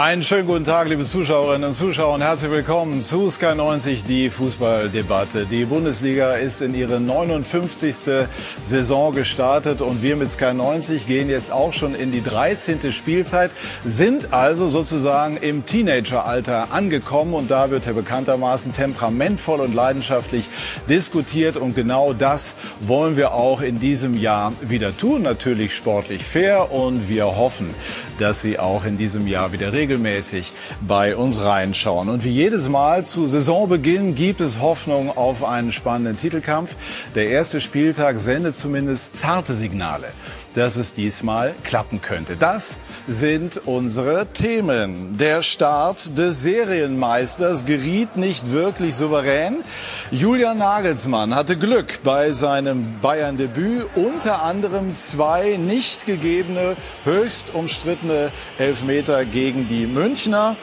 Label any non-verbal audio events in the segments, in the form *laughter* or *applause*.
Einen schönen guten Tag, liebe Zuschauerinnen und Zuschauer und herzlich willkommen zu Sky 90, die Fußballdebatte. Die Bundesliga ist in ihre 59. Saison gestartet und wir mit Sky 90 gehen jetzt auch schon in die 13. Spielzeit, sind also sozusagen im Teenageralter angekommen und da wird ja bekanntermaßen temperamentvoll und leidenschaftlich diskutiert und genau das wollen wir auch in diesem Jahr wieder tun. Natürlich sportlich fair und wir hoffen, dass Sie auch in diesem Jahr wieder regeln regelmäßig bei uns reinschauen. Und wie jedes Mal zu Saisonbeginn gibt es Hoffnung auf einen spannenden Titelkampf. Der erste Spieltag sendet zumindest zarte Signale dass es diesmal klappen könnte. Das sind unsere Themen. Der Start des Serienmeisters geriet nicht wirklich souverän. Julian Nagelsmann hatte Glück bei seinem Bayern-Debüt, unter anderem zwei nicht gegebene, höchst umstrittene Elfmeter gegen die Münchner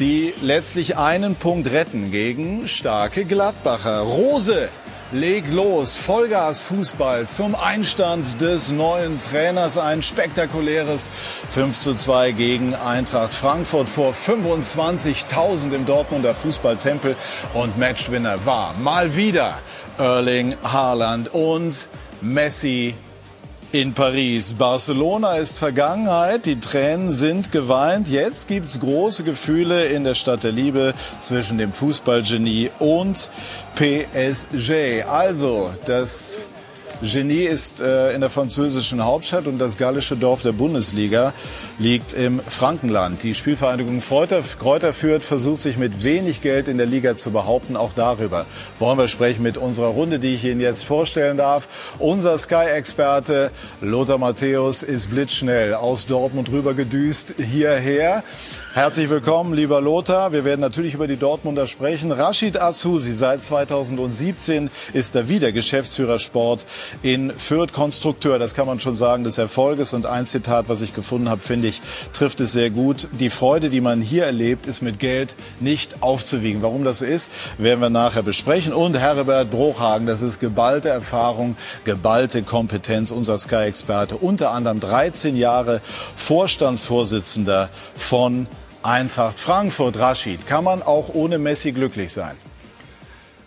die letztlich einen Punkt retten gegen starke Gladbacher. Rose legt los. Vollgas Fußball zum Einstand des neuen Trainers. Ein spektakuläres 5 zu 2 gegen Eintracht Frankfurt vor 25.000 im Dortmunder Fußballtempel. Und Matchwinner war mal wieder Erling Haaland und Messi in Paris. Barcelona ist Vergangenheit, die Tränen sind geweint. Jetzt gibt's große Gefühle in der Stadt der Liebe zwischen dem Fußballgenie und PSG. Also, das Genie ist äh, in der französischen Hauptstadt und das gallische Dorf der Bundesliga liegt im Frankenland. Die Spielvereinigung Kräuter führt, versucht sich mit wenig Geld in der Liga zu behaupten. Auch darüber wollen wir sprechen mit unserer Runde, die ich Ihnen jetzt vorstellen darf. Unser Sky-Experte Lothar Matthäus ist blitzschnell aus Dortmund rüber gedüst hierher. Herzlich willkommen, lieber Lothar. Wir werden natürlich über die Dortmunder sprechen. Rashid Asusi, seit 2017 ist er wieder Geschäftsführer Sport in Fürth Konstrukteur, das kann man schon sagen, des Erfolges. Und ein Zitat, was ich gefunden habe, finde ich, trifft es sehr gut. Die Freude, die man hier erlebt, ist mit Geld nicht aufzuwiegen. Warum das so ist, werden wir nachher besprechen. Und Herbert Bruchhagen, das ist geballte Erfahrung, geballte Kompetenz, unser Sky-Experte. Unter anderem 13 Jahre Vorstandsvorsitzender von Eintracht Frankfurt. Rashid, kann man auch ohne Messi glücklich sein?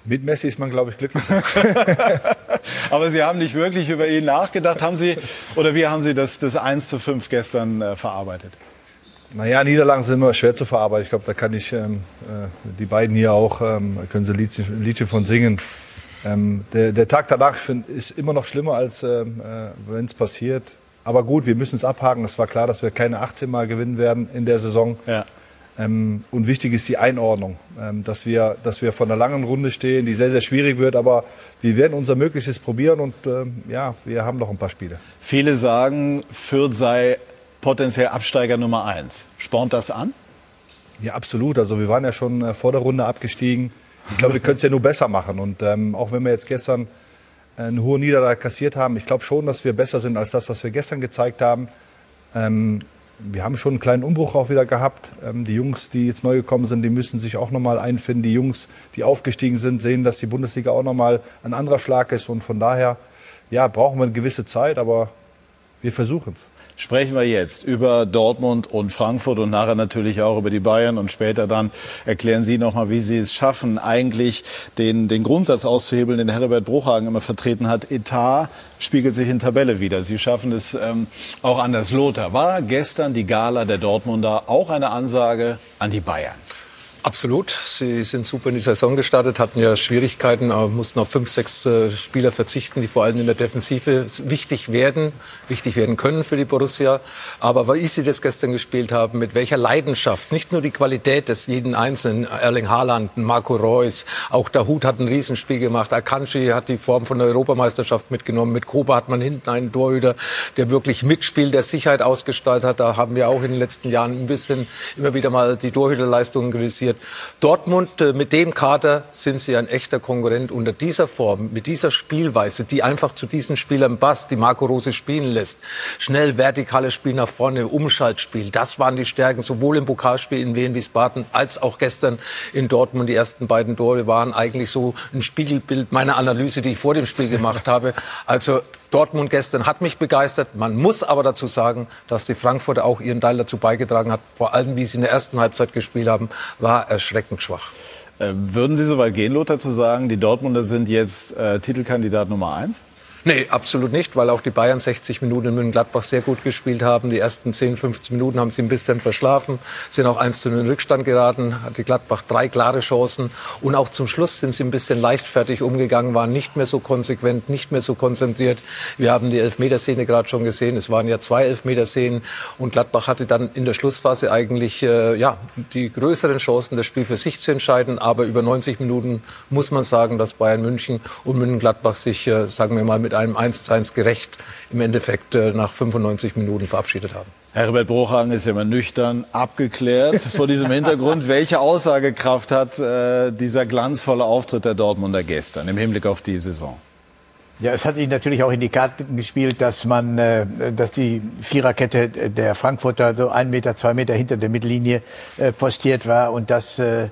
Mit Messi ist man, glaube ich, glücklich. *laughs* Aber Sie haben nicht wirklich über ihn nachgedacht. Haben Sie, oder wie haben Sie das, das 1 zu 5 gestern äh, verarbeitet? Naja, Niederlagen sind immer schwer zu verarbeiten. Ich glaube, da kann ich ähm, äh, die beiden hier auch, ähm, können Sie ein Liedchen von singen. Ähm, der, der, Tag danach find, ist immer noch schlimmer, als ähm, äh, wenn es passiert. Aber gut, wir müssen es abhaken. Es war klar, dass wir keine 18 Mal gewinnen werden in der Saison. Ja. Ähm, und wichtig ist die Einordnung, ähm, dass, wir, dass wir von einer langen Runde stehen, die sehr, sehr schwierig wird. Aber wir werden unser Möglichstes probieren und ähm, ja, wir haben noch ein paar Spiele. Viele sagen, Fürth sei potenziell Absteiger Nummer eins. Spornt das an? Ja, absolut. Also wir waren ja schon äh, vor der Runde abgestiegen. Ich glaube, wir *laughs* können es ja nur besser machen. Und ähm, auch wenn wir jetzt gestern eine hohe Niederlage kassiert haben, ich glaube schon, dass wir besser sind als das, was wir gestern gezeigt haben. Ähm, wir haben schon einen kleinen Umbruch auch wieder gehabt. Ähm, die Jungs, die jetzt neu gekommen sind, die müssen sich auch nochmal einfinden. Die Jungs, die aufgestiegen sind, sehen, dass die Bundesliga auch nochmal ein anderer Schlag ist. Und von daher, ja, brauchen wir eine gewisse Zeit, aber wir versuchen es sprechen wir jetzt über Dortmund und Frankfurt und nachher natürlich auch über die Bayern und später dann erklären Sie nochmal, wie Sie es schaffen, eigentlich den, den Grundsatz auszuhebeln, den Herbert Bruchhagen immer vertreten hat. Etat spiegelt sich in Tabelle wieder. Sie schaffen es ähm, auch anders. Lothar, war gestern die Gala der Dortmunder auch eine Ansage an die Bayern? Absolut. Sie sind super in die Saison gestartet, hatten ja Schwierigkeiten, mussten auf fünf, sechs äh, Spieler verzichten, die vor allem in der Defensive wichtig werden, wichtig werden können für die Borussia. Aber weil sie das gestern gespielt haben, mit welcher Leidenschaft, nicht nur die Qualität des jeden Einzelnen, Erling Haaland, Marco Reus, auch der Hut hat ein Riesenspiel gemacht, Akanji hat die Form von der Europameisterschaft mitgenommen, mit Koba hat man hinten einen Torhüter, der wirklich mitspielt, der Sicherheit ausgestaltet hat. Da haben wir auch in den letzten Jahren ein bisschen immer wieder mal die Torhüterleistungen kritisiert passiert. Dortmund, äh, mit dem Kader sind sie ein echter Konkurrent unter dieser Form, mit dieser Spielweise, die einfach zu diesen Spielern passt, die Marco Rose spielen lässt. Schnell vertikales Spiel nach vorne, Umschaltspiel. Das waren die Stärken, sowohl im Pokalspiel in Wien Wiesbaden als auch gestern in Dortmund. Die ersten beiden Tore waren eigentlich so ein Spiegelbild meiner Analyse, die ich vor dem Spiel gemacht habe. Also Dortmund gestern hat mich begeistert. Man muss aber dazu sagen, dass die Frankfurter auch ihren Teil dazu beigetragen hat. Vor allem, wie sie in der ersten Halbzeit gespielt haben, war erschreckend schwach. Äh, würden Sie so weit gehen, Lothar, zu sagen, die Dortmunder sind jetzt äh, Titelkandidat Nummer eins? Nee, absolut nicht, weil auch die Bayern 60 Minuten in München-Gladbach sehr gut gespielt haben. Die ersten 10, 15 Minuten haben sie ein bisschen verschlafen, sind auch 1 zu 0 in Rückstand geraten, hat die Gladbach drei klare Chancen und auch zum Schluss sind sie ein bisschen leichtfertig umgegangen, waren nicht mehr so konsequent, nicht mehr so konzentriert. Wir haben die Elfmeterszene gerade schon gesehen, es waren ja zwei Elfmeterszenen und Gladbach hatte dann in der Schlussphase eigentlich äh, ja, die größeren Chancen, das Spiel für sich zu entscheiden, aber über 90 Minuten muss man sagen, dass Bayern München und München-Gladbach sich, äh, sagen wir mal, mit mit einem 1 zu 1 gerecht im Endeffekt äh, nach 95 Minuten verabschiedet haben. Herbert Bruchhagen ist ja mal nüchtern abgeklärt *laughs* vor diesem Hintergrund. Welche Aussagekraft hat äh, dieser glanzvolle Auftritt der Dortmunder gestern im Hinblick auf die Saison? Ja, es hat ihn natürlich auch in die Karten gespielt, dass man, äh, dass die Viererkette der Frankfurter so ein Meter, zwei Meter hinter der Mittellinie äh, postiert war und dass äh,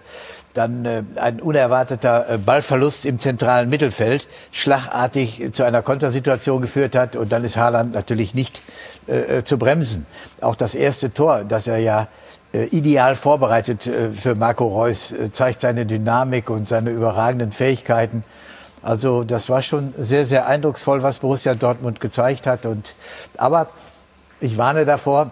dann äh, ein unerwarteter äh, Ballverlust im zentralen Mittelfeld schlagartig zu einer Kontersituation geführt hat und dann ist Haaland natürlich nicht äh, äh, zu bremsen. Auch das erste Tor, das er ja äh, ideal vorbereitet äh, für Marco Reus, äh, zeigt seine Dynamik und seine überragenden Fähigkeiten. Also das war schon sehr, sehr eindrucksvoll, was Borussia Dortmund gezeigt hat. Und, aber ich warne davor,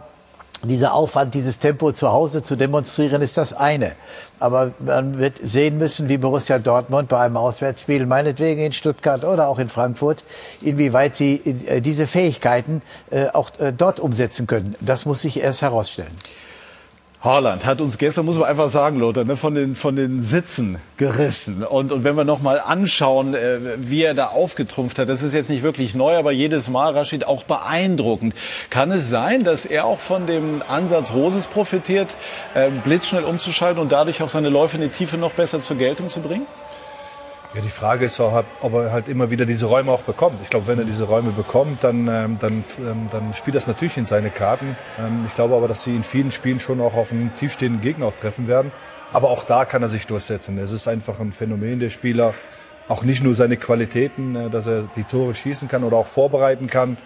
dieser Aufwand, dieses Tempo zu Hause zu demonstrieren, ist das eine. Aber man wird sehen müssen, wie Borussia Dortmund bei einem Auswärtsspiel, meinetwegen in Stuttgart oder auch in Frankfurt, inwieweit sie äh, diese Fähigkeiten äh, auch äh, dort umsetzen können. Das muss sich erst herausstellen. Haaland hat uns gestern, muss man einfach sagen, Lothar, ne, von, den, von den Sitzen gerissen. Und, und wenn wir noch mal anschauen, äh, wie er da aufgetrumpft hat, das ist jetzt nicht wirklich neu, aber jedes Mal, Rashid, auch beeindruckend. Kann es sein, dass er auch von dem Ansatz Roses profitiert, äh, blitzschnell umzuschalten und dadurch auch seine Läufe in die Tiefe noch besser zur Geltung zu bringen? Ja, die Frage ist auch, ob er halt immer wieder diese Räume auch bekommt. Ich glaube, wenn er diese Räume bekommt, dann, ähm, dann, ähm, dann spielt das natürlich in seine Karten. Ähm, ich glaube aber, dass sie in vielen Spielen schon auch auf einen tiefstehenden Gegner auch treffen werden. Aber auch da kann er sich durchsetzen. Es ist einfach ein Phänomen der Spieler. Auch nicht nur seine Qualitäten, äh, dass er die Tore schießen kann oder auch vorbereiten kann,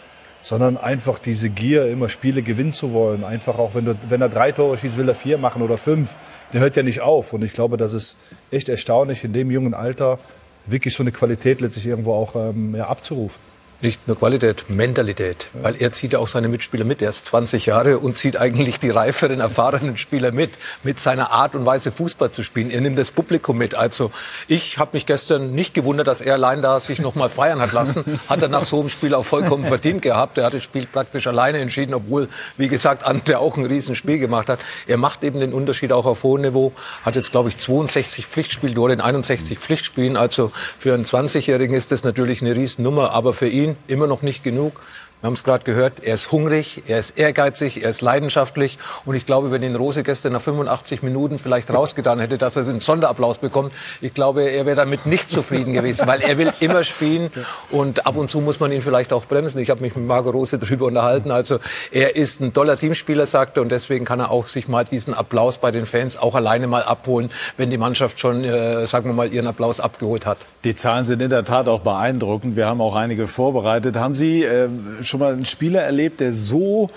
sondern einfach diese Gier, immer Spiele gewinnen zu wollen. Einfach auch, wenn, du, wenn er drei Tore schießt, will er vier machen oder fünf. Der hört ja nicht auf. Und ich glaube, das ist echt erstaunlich, in dem jungen Alter wirklich so eine Qualität letztlich irgendwo auch ähm, ja, abzurufen. Nicht nur Qualität, Mentalität. Weil er zieht ja auch seine Mitspieler mit. Er ist 20 Jahre und zieht eigentlich die reiferen, erfahrenen Spieler mit. Mit seiner Art und Weise Fußball zu spielen. Er nimmt das Publikum mit. Also ich habe mich gestern nicht gewundert, dass er allein da sich noch mal feiern hat lassen. Hat er nach so einem Spiel auch vollkommen verdient gehabt. Er hat das Spiel praktisch alleine entschieden, obwohl, wie gesagt, Ante auch ein Riesenspiel gemacht hat. Er macht eben den Unterschied auch auf hohem Niveau. Hat jetzt, glaube ich, 62 Pflichtspieltore in 61 Pflichtspielen. Also für einen 20-Jährigen ist das natürlich eine Riesennummer. Aber für ihn immer noch nicht genug. Wir haben es gerade gehört, er ist hungrig, er ist ehrgeizig, er ist leidenschaftlich. Und ich glaube, wenn ihn Rose gestern nach 85 Minuten vielleicht rausgetan hätte, dass er einen Sonderapplaus bekommt, ich glaube, er wäre damit nicht zufrieden gewesen, weil er will immer spielen. Und ab und zu muss man ihn vielleicht auch bremsen. Ich habe mich mit Marco Rose darüber unterhalten. Also er ist ein toller Teamspieler, sagte, und deswegen kann er auch sich mal diesen Applaus bei den Fans auch alleine mal abholen, wenn die Mannschaft schon, äh, sagen wir mal, ihren Applaus abgeholt hat. Die Zahlen sind in der Tat auch beeindruckend. Wir haben auch einige vorbereitet. Haben Sie äh, schon mal einen Spieler erlebt, der so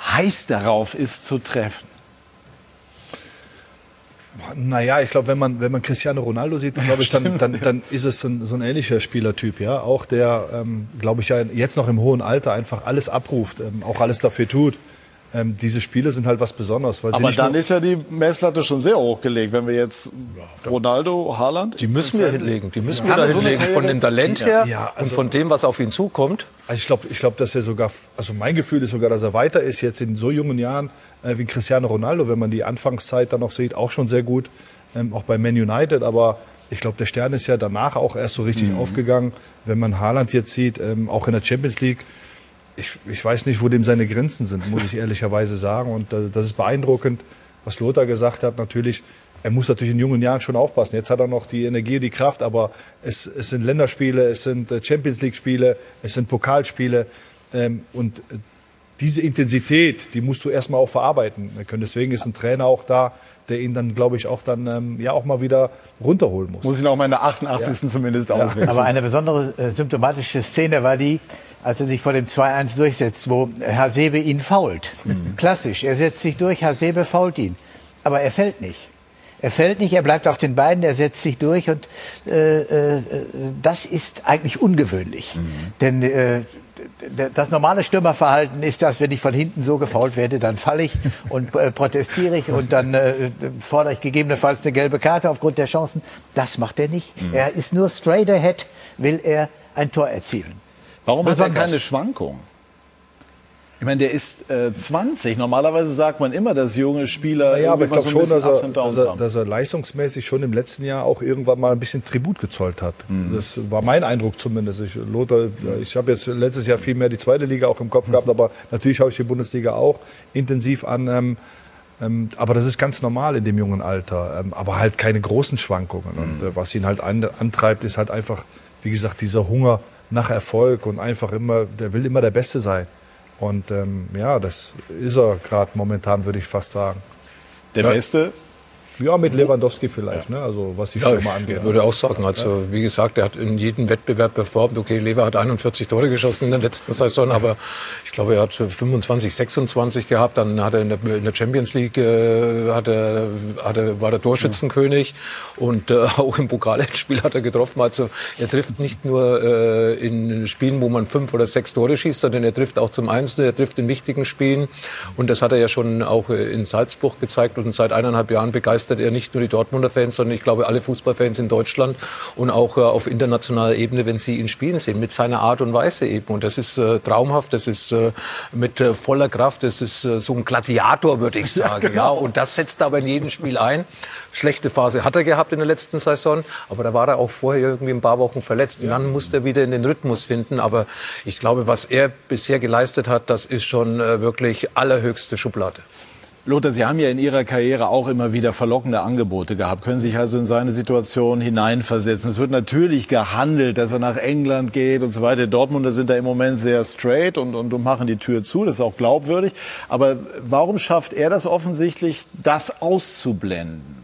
heiß darauf ist zu treffen? Naja, ich glaube, wenn man, wenn man Cristiano Ronaldo sieht, glaube ich, dann, dann, dann ist es ein, so ein ähnlicher Spielertyp, ja. Auch der, ähm, glaube ich, ja jetzt noch im hohen Alter einfach alles abruft, ähm, auch alles dafür tut ähm, diese Spiele sind halt was Besonderes. Weil Aber dann ist ja die Messlatte schon sehr hochgelegt, wenn wir jetzt Ronaldo, Haaland. Die müssen wir hinlegen. Die müssen wir da hinlegen. So von dem Talent her ja, also, und von dem, was auf ihn zukommt. Also ich glaube, ich glaube, dass er sogar, also mein Gefühl ist sogar, dass er weiter ist jetzt in so jungen Jahren äh, wie Cristiano Ronaldo, wenn man die Anfangszeit dann noch sieht, auch schon sehr gut, ähm, auch bei Man United. Aber ich glaube, der Stern ist ja danach auch erst so richtig mhm. aufgegangen. Wenn man Haaland jetzt sieht, ähm, auch in der Champions League ich, ich weiß nicht, wo dem seine Grenzen sind, muss ich ehrlicherweise sagen. Und das ist beeindruckend, was Lothar gesagt hat. Natürlich, er muss natürlich in jungen Jahren schon aufpassen. Jetzt hat er noch die Energie, die Kraft, aber es, es sind Länderspiele, es sind äh, Champions League-Spiele, es sind Pokalspiele. Ähm, und äh, diese Intensität, die musst du erstmal auch verarbeiten können. Deswegen ist ein Trainer auch da, der ihn dann, glaube ich, auch dann ähm, ja auch mal wieder runterholen muss. Muss ihn auch mal in der 88. Ja. zumindest ja. auswechseln. Aber eine besondere äh, symptomatische Szene war die, als er sich vor dem 2-1 durchsetzt, wo Hasebe ihn fault. Mhm. Klassisch, er setzt sich durch, Hasebe fault ihn. Aber er fällt nicht. Er fällt nicht, er bleibt auf den Beinen, er setzt sich durch und äh, äh, das ist eigentlich ungewöhnlich. Mhm. Denn äh, das normale Stürmerverhalten ist das, wenn ich von hinten so gefault werde, dann falle ich und äh, protestiere ich und dann äh, fordere ich gegebenenfalls eine gelbe Karte aufgrund der Chancen. Das macht er nicht. Mhm. Er ist nur straight ahead, will er ein Tor erzielen. Warum hat er keine Schwankung? Ich meine, der ist äh, 20. Normalerweise sagt man immer, dass junge Spieler. Ja, aber ich glaube so schon, dass er, dass, er, dass er, leistungsmäßig schon im letzten Jahr auch irgendwann mal ein bisschen Tribut gezollt hat. Mhm. Das war mein Eindruck zumindest. Ich, Lothar, ich habe jetzt letztes Jahr viel mehr die zweite Liga auch im Kopf mhm. gehabt, aber natürlich schaue ich die Bundesliga auch intensiv an. Ähm, ähm, aber das ist ganz normal in dem jungen Alter. Ähm, aber halt keine großen Schwankungen. Mhm. Und äh, was ihn halt an, antreibt, ist halt einfach, wie gesagt, dieser Hunger nach Erfolg und einfach immer, der will immer der Beste sein. Und ähm, ja, das ist er gerade momentan, würde ich fast sagen. Der. Beste ja, mit Lewandowski vielleicht, ne? also was die ja, Stürmer angeht. Ich würde auch sagen, also wie gesagt, er hat in jedem Wettbewerb performt. Okay, Lever hat 41 Tore geschossen in der letzten Saison, aber ich glaube, er hat 25, 26 gehabt. Dann hat er in der, in der Champions League äh, hat er, hat er, war der Torschützenkönig und äh, auch im Pokalendspiel hat er getroffen. Also er trifft nicht nur äh, in Spielen, wo man fünf oder sechs Tore schießt, sondern er trifft auch zum Einzelnen, er trifft in wichtigen Spielen. Und das hat er ja schon auch äh, in Salzburg gezeigt und seit eineinhalb Jahren begeistert begeistert er nicht nur die Dortmunder Fans, sondern ich glaube alle Fußballfans in Deutschland und auch äh, auf internationaler Ebene, wenn sie ihn spielen sehen, mit seiner Art und Weise eben. Und das ist äh, traumhaft, das ist äh, mit äh, voller Kraft, das ist äh, so ein Gladiator, würde ich *laughs* sagen. Ja, genau. ja, und das setzt aber in jedem Spiel ein. Schlechte Phase hat er gehabt in der letzten Saison, aber da war er auch vorher irgendwie ein paar Wochen verletzt. Und dann musste er wieder in den Rhythmus finden. Aber ich glaube, was er bisher geleistet hat, das ist schon äh, wirklich allerhöchste Schublade. Lothar, Sie haben ja in Ihrer Karriere auch immer wieder verlockende Angebote gehabt, können sich also in seine Situation hineinversetzen. Es wird natürlich gehandelt, dass er nach England geht und so weiter. Dortmunder sind da im Moment sehr straight und, und, und machen die Tür zu, das ist auch glaubwürdig. Aber warum schafft er das offensichtlich, das auszublenden?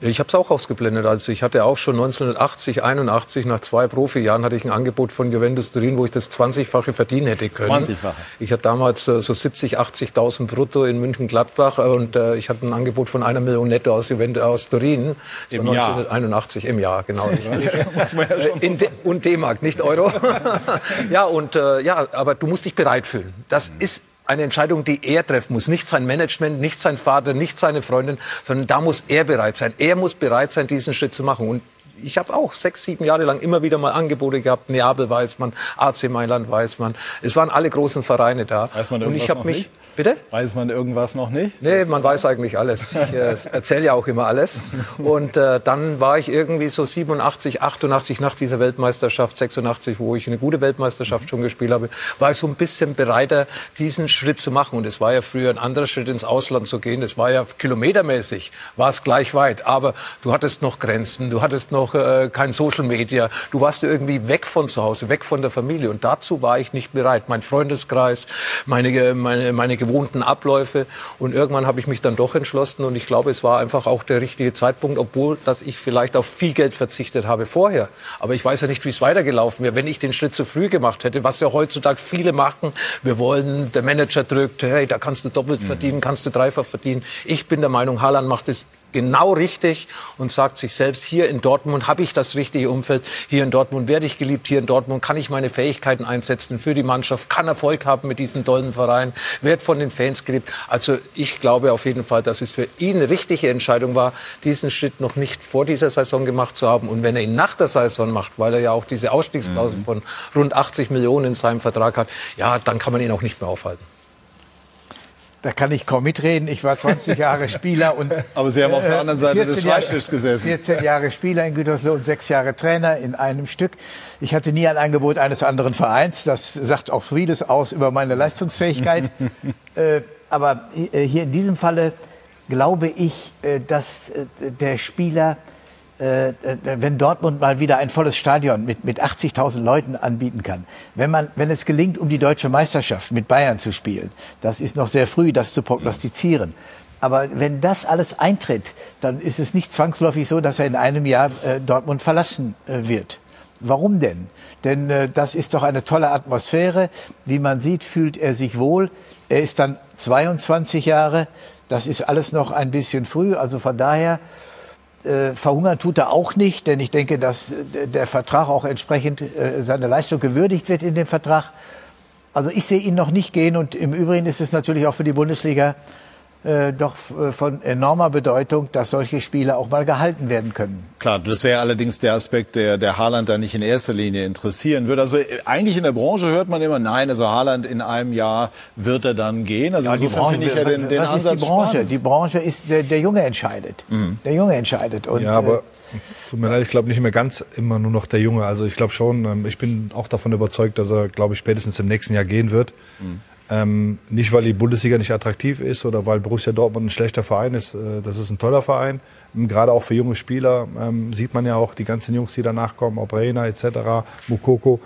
Ich habe es auch ausgeblendet. Also ich hatte auch schon 1980, 81 nach zwei Profijahren hatte ich ein Angebot von Juventus Turin, wo ich das 20-fache verdienen hätte können. 20-fache. Ich hatte damals äh, so 70, 80.000 brutto in München Gladbach und äh, ich hatte ein Angebot von einer Million netto aus Juventus aus Turin. Im 1981 Jahr. im Jahr, genau. *laughs* in De und D-Mark, nicht Euro. *laughs* *laughs* ja und äh, ja, aber du musst dich bereit fühlen. Das mhm. ist eine Entscheidung, die er treffen muss. Nicht sein Management, nicht sein Vater, nicht seine Freundin, sondern da muss er bereit sein. Er muss bereit sein, diesen Schritt zu machen. Und ich habe auch sechs, sieben Jahre lang immer wieder mal Angebote gehabt. Neapel weiß man, AC Mailand weiß man. Es waren alle großen Vereine da. Weiß man irgendwas noch mich, nicht? Bitte? Weiß man irgendwas noch nicht? Nee, man weiß eigentlich alles. Ich äh, *laughs* erzähle ja auch immer alles. Und äh, dann war ich irgendwie so 87, 88 nach dieser Weltmeisterschaft, 86, wo ich eine gute Weltmeisterschaft schon gespielt habe, war ich so ein bisschen bereiter, diesen Schritt zu machen. Und es war ja früher ein anderer Schritt ins Ausland zu gehen. Es war ja kilometermäßig, war es gleich weit. Aber du hattest noch Grenzen, du hattest noch äh, kein Social Media. Du warst irgendwie weg von zu Hause, weg von der Familie. Und dazu war ich nicht bereit. Mein Freundeskreis, meine, meine, meine gewohnten Abläufe. Und irgendwann habe ich mich dann doch entschlossen und ich glaube, es war einfach auch der richtige Zeitpunkt, obwohl dass ich vielleicht auf viel Geld verzichtet habe vorher. Aber ich weiß ja nicht, wie es weitergelaufen wäre, wenn ich den Schritt zu früh gemacht hätte, was ja heutzutage viele machen. Wir wollen, der Manager drückt, hey, da kannst du doppelt mhm. verdienen, kannst du dreifach verdienen. Ich bin der Meinung, Haaland macht es genau richtig und sagt sich selbst, hier in Dortmund habe ich das richtige Umfeld, hier in Dortmund werde ich geliebt, hier in Dortmund kann ich meine Fähigkeiten einsetzen für die Mannschaft, kann Erfolg haben mit diesem tollen Verein, werde von den Fans geliebt. Also ich glaube auf jeden Fall, dass es für ihn eine richtige Entscheidung war, diesen Schritt noch nicht vor dieser Saison gemacht zu haben. Und wenn er ihn nach der Saison macht, weil er ja auch diese Ausstiegsklausel mhm. von rund 80 Millionen in seinem Vertrag hat, ja, dann kann man ihn auch nicht mehr aufhalten. Da kann ich kaum mitreden. Ich war 20 *laughs* Jahre Spieler und. Aber Sie haben auf der anderen Seite des Schreibtischs gesessen. 14 Jahre Spieler in Gütersloh und sechs Jahre Trainer in einem Stück. Ich hatte nie ein Angebot eines anderen Vereins. Das sagt auch vieles aus über meine Leistungsfähigkeit. *laughs* äh, aber äh, hier in diesem Falle glaube ich, äh, dass äh, der Spieler äh, wenn Dortmund mal wieder ein volles Stadion mit, mit 80.000 Leuten anbieten kann, wenn, man, wenn es gelingt, um die deutsche Meisterschaft mit Bayern zu spielen, das ist noch sehr früh, das zu prognostizieren. Aber wenn das alles eintritt, dann ist es nicht zwangsläufig so, dass er in einem Jahr äh, Dortmund verlassen äh, wird. Warum denn? Denn äh, das ist doch eine tolle Atmosphäre. Wie man sieht, fühlt er sich wohl. Er ist dann 22 Jahre. Das ist alles noch ein bisschen früh. Also von daher äh, verhungern tut er auch nicht, denn ich denke, dass äh, der Vertrag auch entsprechend äh, seine Leistung gewürdigt wird in dem Vertrag. Also ich sehe ihn noch nicht gehen und im Übrigen ist es natürlich auch für die Bundesliga äh, doch äh, von enormer Bedeutung, dass solche Spiele auch mal gehalten werden können. Klar, das wäre allerdings der Aspekt, der, der Haaland da nicht in erster Linie interessieren würde. Also äh, eigentlich in der Branche hört man immer, nein, also Haaland in einem Jahr wird er dann gehen. Also ja, die Branche, finde ich ja den, den was Ansatz ist die Branche? Spannend. Die Branche ist, der, der Junge entscheidet. Mhm. Der Junge entscheidet. Und, ja, aber tut mir leid, ich glaube nicht mehr ganz immer nur noch der Junge. Also ich glaube schon, ähm, ich bin auch davon überzeugt, dass er, glaube ich, spätestens im nächsten Jahr gehen wird. Mhm. Ähm, nicht, weil die Bundesliga nicht attraktiv ist oder weil Borussia Dortmund ein schlechter Verein ist. Äh, das ist ein toller Verein. Ähm, gerade auch für junge Spieler ähm, sieht man ja auch die ganzen Jungs, die danach kommen, ob Reina etc., Mukoko.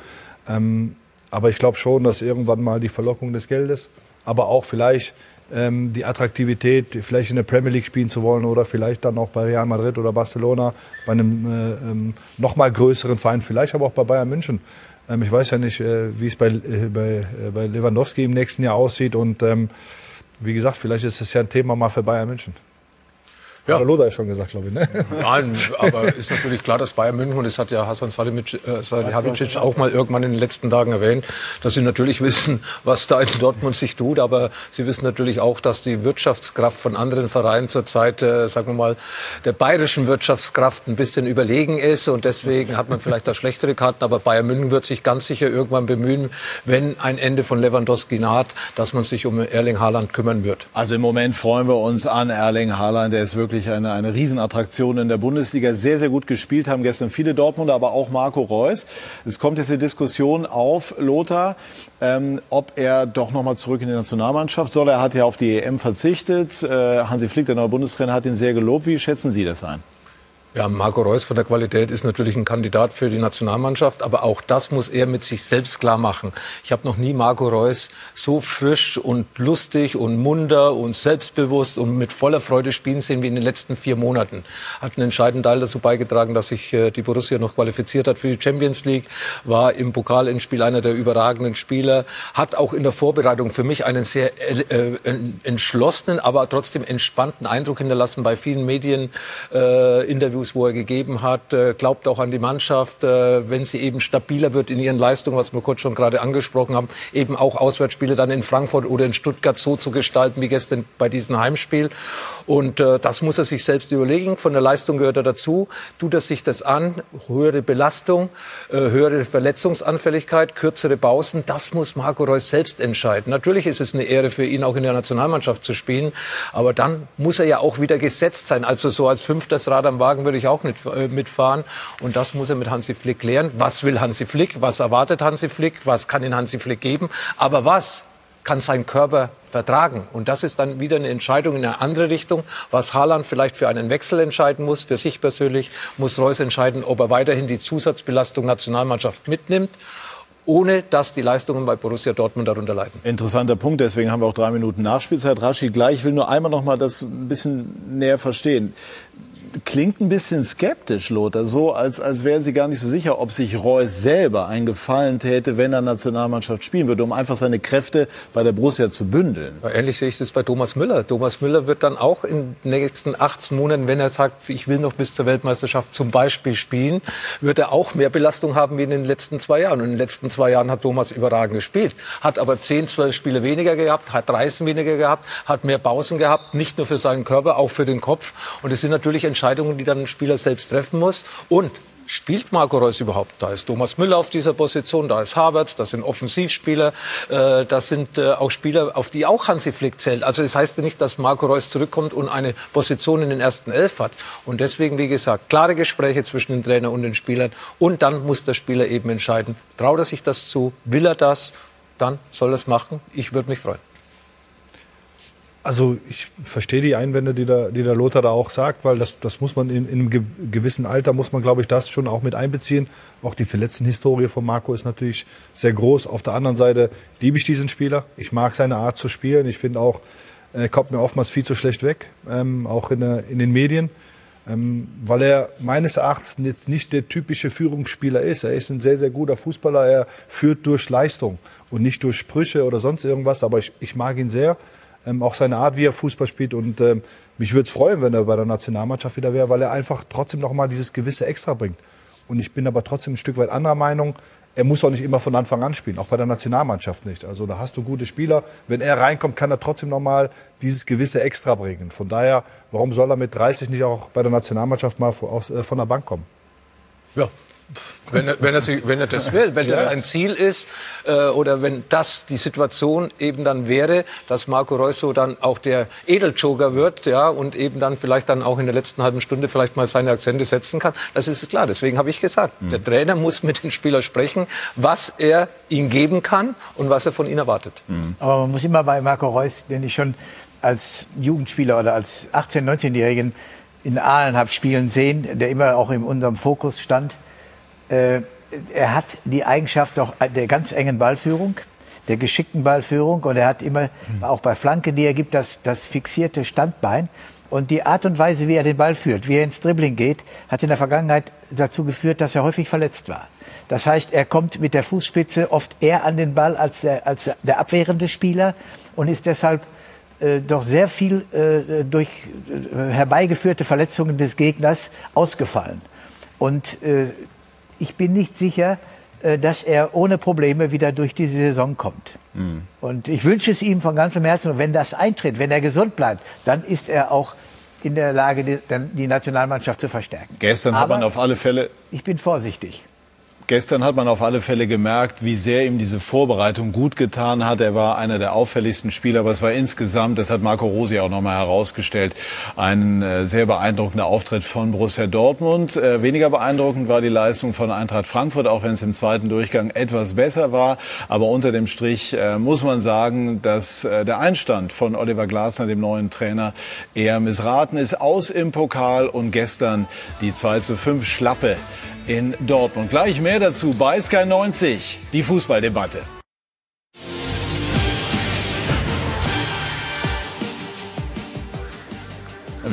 Ähm, aber ich glaube schon, dass irgendwann mal die Verlockung des Geldes, aber auch vielleicht ähm, die Attraktivität, vielleicht in der Premier League spielen zu wollen oder vielleicht dann auch bei Real Madrid oder Barcelona, bei einem äh, ähm, noch mal größeren Verein, vielleicht aber auch bei Bayern München. Ähm, ich weiß ja nicht, äh, wie es bei, äh, bei, äh, bei Lewandowski im nächsten Jahr aussieht. Und ähm, wie gesagt, vielleicht ist es ja ein Thema mal für Bayern München. Ja. Hat Lothar schon gesagt, glaube ich. Ne? *laughs* Nein, aber ist natürlich klar, dass Bayern München, und das hat ja Hasan Salihamidzic äh, auch mal irgendwann in den letzten Tagen erwähnt, dass sie natürlich wissen, was da in Dortmund sich tut, aber sie wissen natürlich auch, dass die Wirtschaftskraft von anderen Vereinen zurzeit, äh, sagen wir mal, der bayerischen Wirtschaftskraft ein bisschen überlegen ist und deswegen hat man vielleicht da schlechtere Karten, aber Bayern München wird sich ganz sicher irgendwann bemühen, wenn ein Ende von Lewandowski naht, dass man sich um Erling Haaland kümmern wird. Also im Moment freuen wir uns an Erling Haaland, der ist wirklich wirklich eine, eine Riesenattraktion in der Bundesliga. Sehr, sehr gut gespielt haben gestern viele Dortmunder, aber auch Marco Reus. Es kommt jetzt die Diskussion auf, Lothar, ähm, ob er doch noch mal zurück in die Nationalmannschaft soll. Er hat ja auf die EM verzichtet. Äh, Hansi Flick, der neue Bundestrainer, hat ihn sehr gelobt. Wie schätzen Sie das ein? Ja, Marco Reus von der Qualität ist natürlich ein Kandidat für die Nationalmannschaft, aber auch das muss er mit sich selbst klar machen. Ich habe noch nie Marco Reus so frisch und lustig und munter und selbstbewusst und mit voller Freude spielen sehen wie in den letzten vier Monaten. Hat einen entscheidenden Teil dazu beigetragen, dass sich äh, die Borussia noch qualifiziert hat für die Champions League, war im Pokalendspiel einer der überragenden Spieler, hat auch in der Vorbereitung für mich einen sehr äh, äh entschlossenen, aber trotzdem entspannten Eindruck hinterlassen bei vielen Medieninterviews. Äh, Interviews, wo er gegeben hat, äh, glaubt auch an die Mannschaft, äh, wenn sie eben stabiler wird in ihren Leistungen, was wir kurz schon gerade angesprochen haben, eben auch Auswärtsspiele dann in Frankfurt oder in Stuttgart so zu gestalten wie gestern bei diesem Heimspiel. Und äh, das muss er sich selbst überlegen. Von der Leistung gehört er dazu. Tut er sich das an, höhere Belastung, höhere Verletzungsanfälligkeit, kürzere Pausen, das muss Marco Reus selbst entscheiden. Natürlich ist es eine Ehre für ihn, auch in der Nationalmannschaft zu spielen, aber dann muss er ja auch wieder gesetzt sein. Also so als fünftes Rad am Wagen würde ich auch nicht äh, mitfahren. Und das muss er mit Hansi Flick klären. Was will Hansi Flick? Was erwartet Hansi Flick? Was kann ihn Hansi Flick geben? Aber was kann sein Körper vertragen. Und das ist dann wieder eine Entscheidung in eine andere Richtung. Was Haaland vielleicht für einen Wechsel entscheiden muss, für sich persönlich, muss Reus entscheiden, ob er weiterhin die Zusatzbelastung Nationalmannschaft mitnimmt ohne dass die Leistungen bei Borussia Dortmund darunter leiden. Interessanter Punkt, deswegen haben wir auch drei Minuten Nachspielzeit. Raschi, gleich ich will nur einmal noch mal das ein bisschen näher verstehen klingt ein bisschen skeptisch, Lothar. So, als, als wären Sie gar nicht so sicher, ob sich Reus selber einen Gefallen täte, wenn er Nationalmannschaft spielen würde, um einfach seine Kräfte bei der Borussia zu bündeln. Ähnlich sehe ich das bei Thomas Müller. Thomas Müller wird dann auch in den nächsten 18 Monaten, wenn er sagt, ich will noch bis zur Weltmeisterschaft zum Beispiel spielen, wird er auch mehr Belastung haben wie in den letzten zwei Jahren. Und in den letzten zwei Jahren hat Thomas überragend gespielt. Hat aber 10, 12 Spiele weniger gehabt, hat 30 weniger gehabt, hat mehr Pausen gehabt, nicht nur für seinen Körper, auch für den Kopf. Und es sind natürlich Entscheidungen, die dann ein Spieler selbst treffen muss. Und Spielt Marco Reus überhaupt? Da ist Thomas Müller auf dieser Position, da ist Havertz, das sind Offensivspieler, äh, das sind äh, auch Spieler, auf die auch Hansi Flick zählt. Also das heißt nicht, dass Marco Reus zurückkommt und eine Position in den ersten Elf hat. Und deswegen, wie gesagt, klare Gespräche zwischen dem Trainer und den Spielern. Und dann muss der Spieler eben entscheiden, traut er sich das zu, will er das, dann soll er es machen. Ich würde mich freuen. Also ich verstehe die Einwände, die der, die der Lothar da auch sagt, weil das, das muss man in, in einem gewissen Alter, muss man, glaube ich, das schon auch mit einbeziehen. Auch die verletzten Historie von Marco ist natürlich sehr groß. Auf der anderen Seite liebe ich diesen Spieler. Ich mag seine Art zu spielen. Ich finde auch, er kommt mir oftmals viel zu schlecht weg, ähm, auch in, der, in den Medien. Ähm, weil er meines Erachtens jetzt nicht der typische Führungsspieler ist. Er ist ein sehr, sehr guter Fußballer. Er führt durch Leistung und nicht durch Sprüche oder sonst irgendwas. Aber ich, ich mag ihn sehr ähm, auch seine Art, wie er Fußball spielt. Und ähm, mich würde es freuen, wenn er bei der Nationalmannschaft wieder wäre, weil er einfach trotzdem noch mal dieses gewisse Extra bringt. Und ich bin aber trotzdem ein Stück weit anderer Meinung. Er muss auch nicht immer von Anfang an spielen, auch bei der Nationalmannschaft nicht. Also da hast du gute Spieler. Wenn er reinkommt, kann er trotzdem noch mal dieses gewisse Extra bringen. Von daher, warum soll er mit 30 nicht auch bei der Nationalmannschaft mal äh, von der Bank kommen? Ja, wenn er, wenn, er, wenn er das will, wenn das ein Ziel ist äh, oder wenn das die Situation eben dann wäre, dass Marco Reus so dann auch der Edeljoker wird ja, und eben dann vielleicht dann auch in der letzten halben Stunde vielleicht mal seine Akzente setzen kann, das ist klar. Deswegen habe ich gesagt, mhm. der Trainer muss mit dem Spieler sprechen, was er ihm geben kann und was er von ihm erwartet. Mhm. Aber man muss immer bei Marco Reus, den ich schon als Jugendspieler oder als 18-, 19-Jährigen in Aalen habe spielen sehen, der immer auch in unserem Fokus stand, er hat die Eigenschaft doch der ganz engen Ballführung, der geschickten Ballführung und er hat immer, auch bei Flanken, die er gibt, das, das fixierte Standbein. Und die Art und Weise, wie er den Ball führt, wie er ins Dribbling geht, hat in der Vergangenheit dazu geführt, dass er häufig verletzt war. Das heißt, er kommt mit der Fußspitze oft eher an den Ball als der, als der abwehrende Spieler und ist deshalb äh, doch sehr viel äh, durch äh, herbeigeführte Verletzungen des Gegners ausgefallen. Und äh, ich bin nicht sicher, äh, dass er ohne Probleme wieder durch diese Saison kommt. Mhm. Und ich wünsche es ihm von ganzem Herzen. Und wenn das eintritt, wenn er gesund bleibt, dann ist er auch in der Lage, die, die Nationalmannschaft zu verstärken. Gestern Aber hat man auf alle Fälle. Ich bin vorsichtig. Gestern hat man auf alle Fälle gemerkt, wie sehr ihm diese Vorbereitung gut getan hat. Er war einer der auffälligsten Spieler, aber es war insgesamt, das hat Marco Rosi auch nochmal herausgestellt, ein äh, sehr beeindruckender Auftritt von Borussia Dortmund. Äh, weniger beeindruckend war die Leistung von Eintracht Frankfurt, auch wenn es im zweiten Durchgang etwas besser war. Aber unter dem Strich äh, muss man sagen, dass der Einstand von Oliver Glasner, dem neuen Trainer, eher missraten ist. Aus im Pokal und gestern die 2 zu 5 Schlappe in Dortmund. Gleich mehr dazu bei Sky 90, die Fußballdebatte.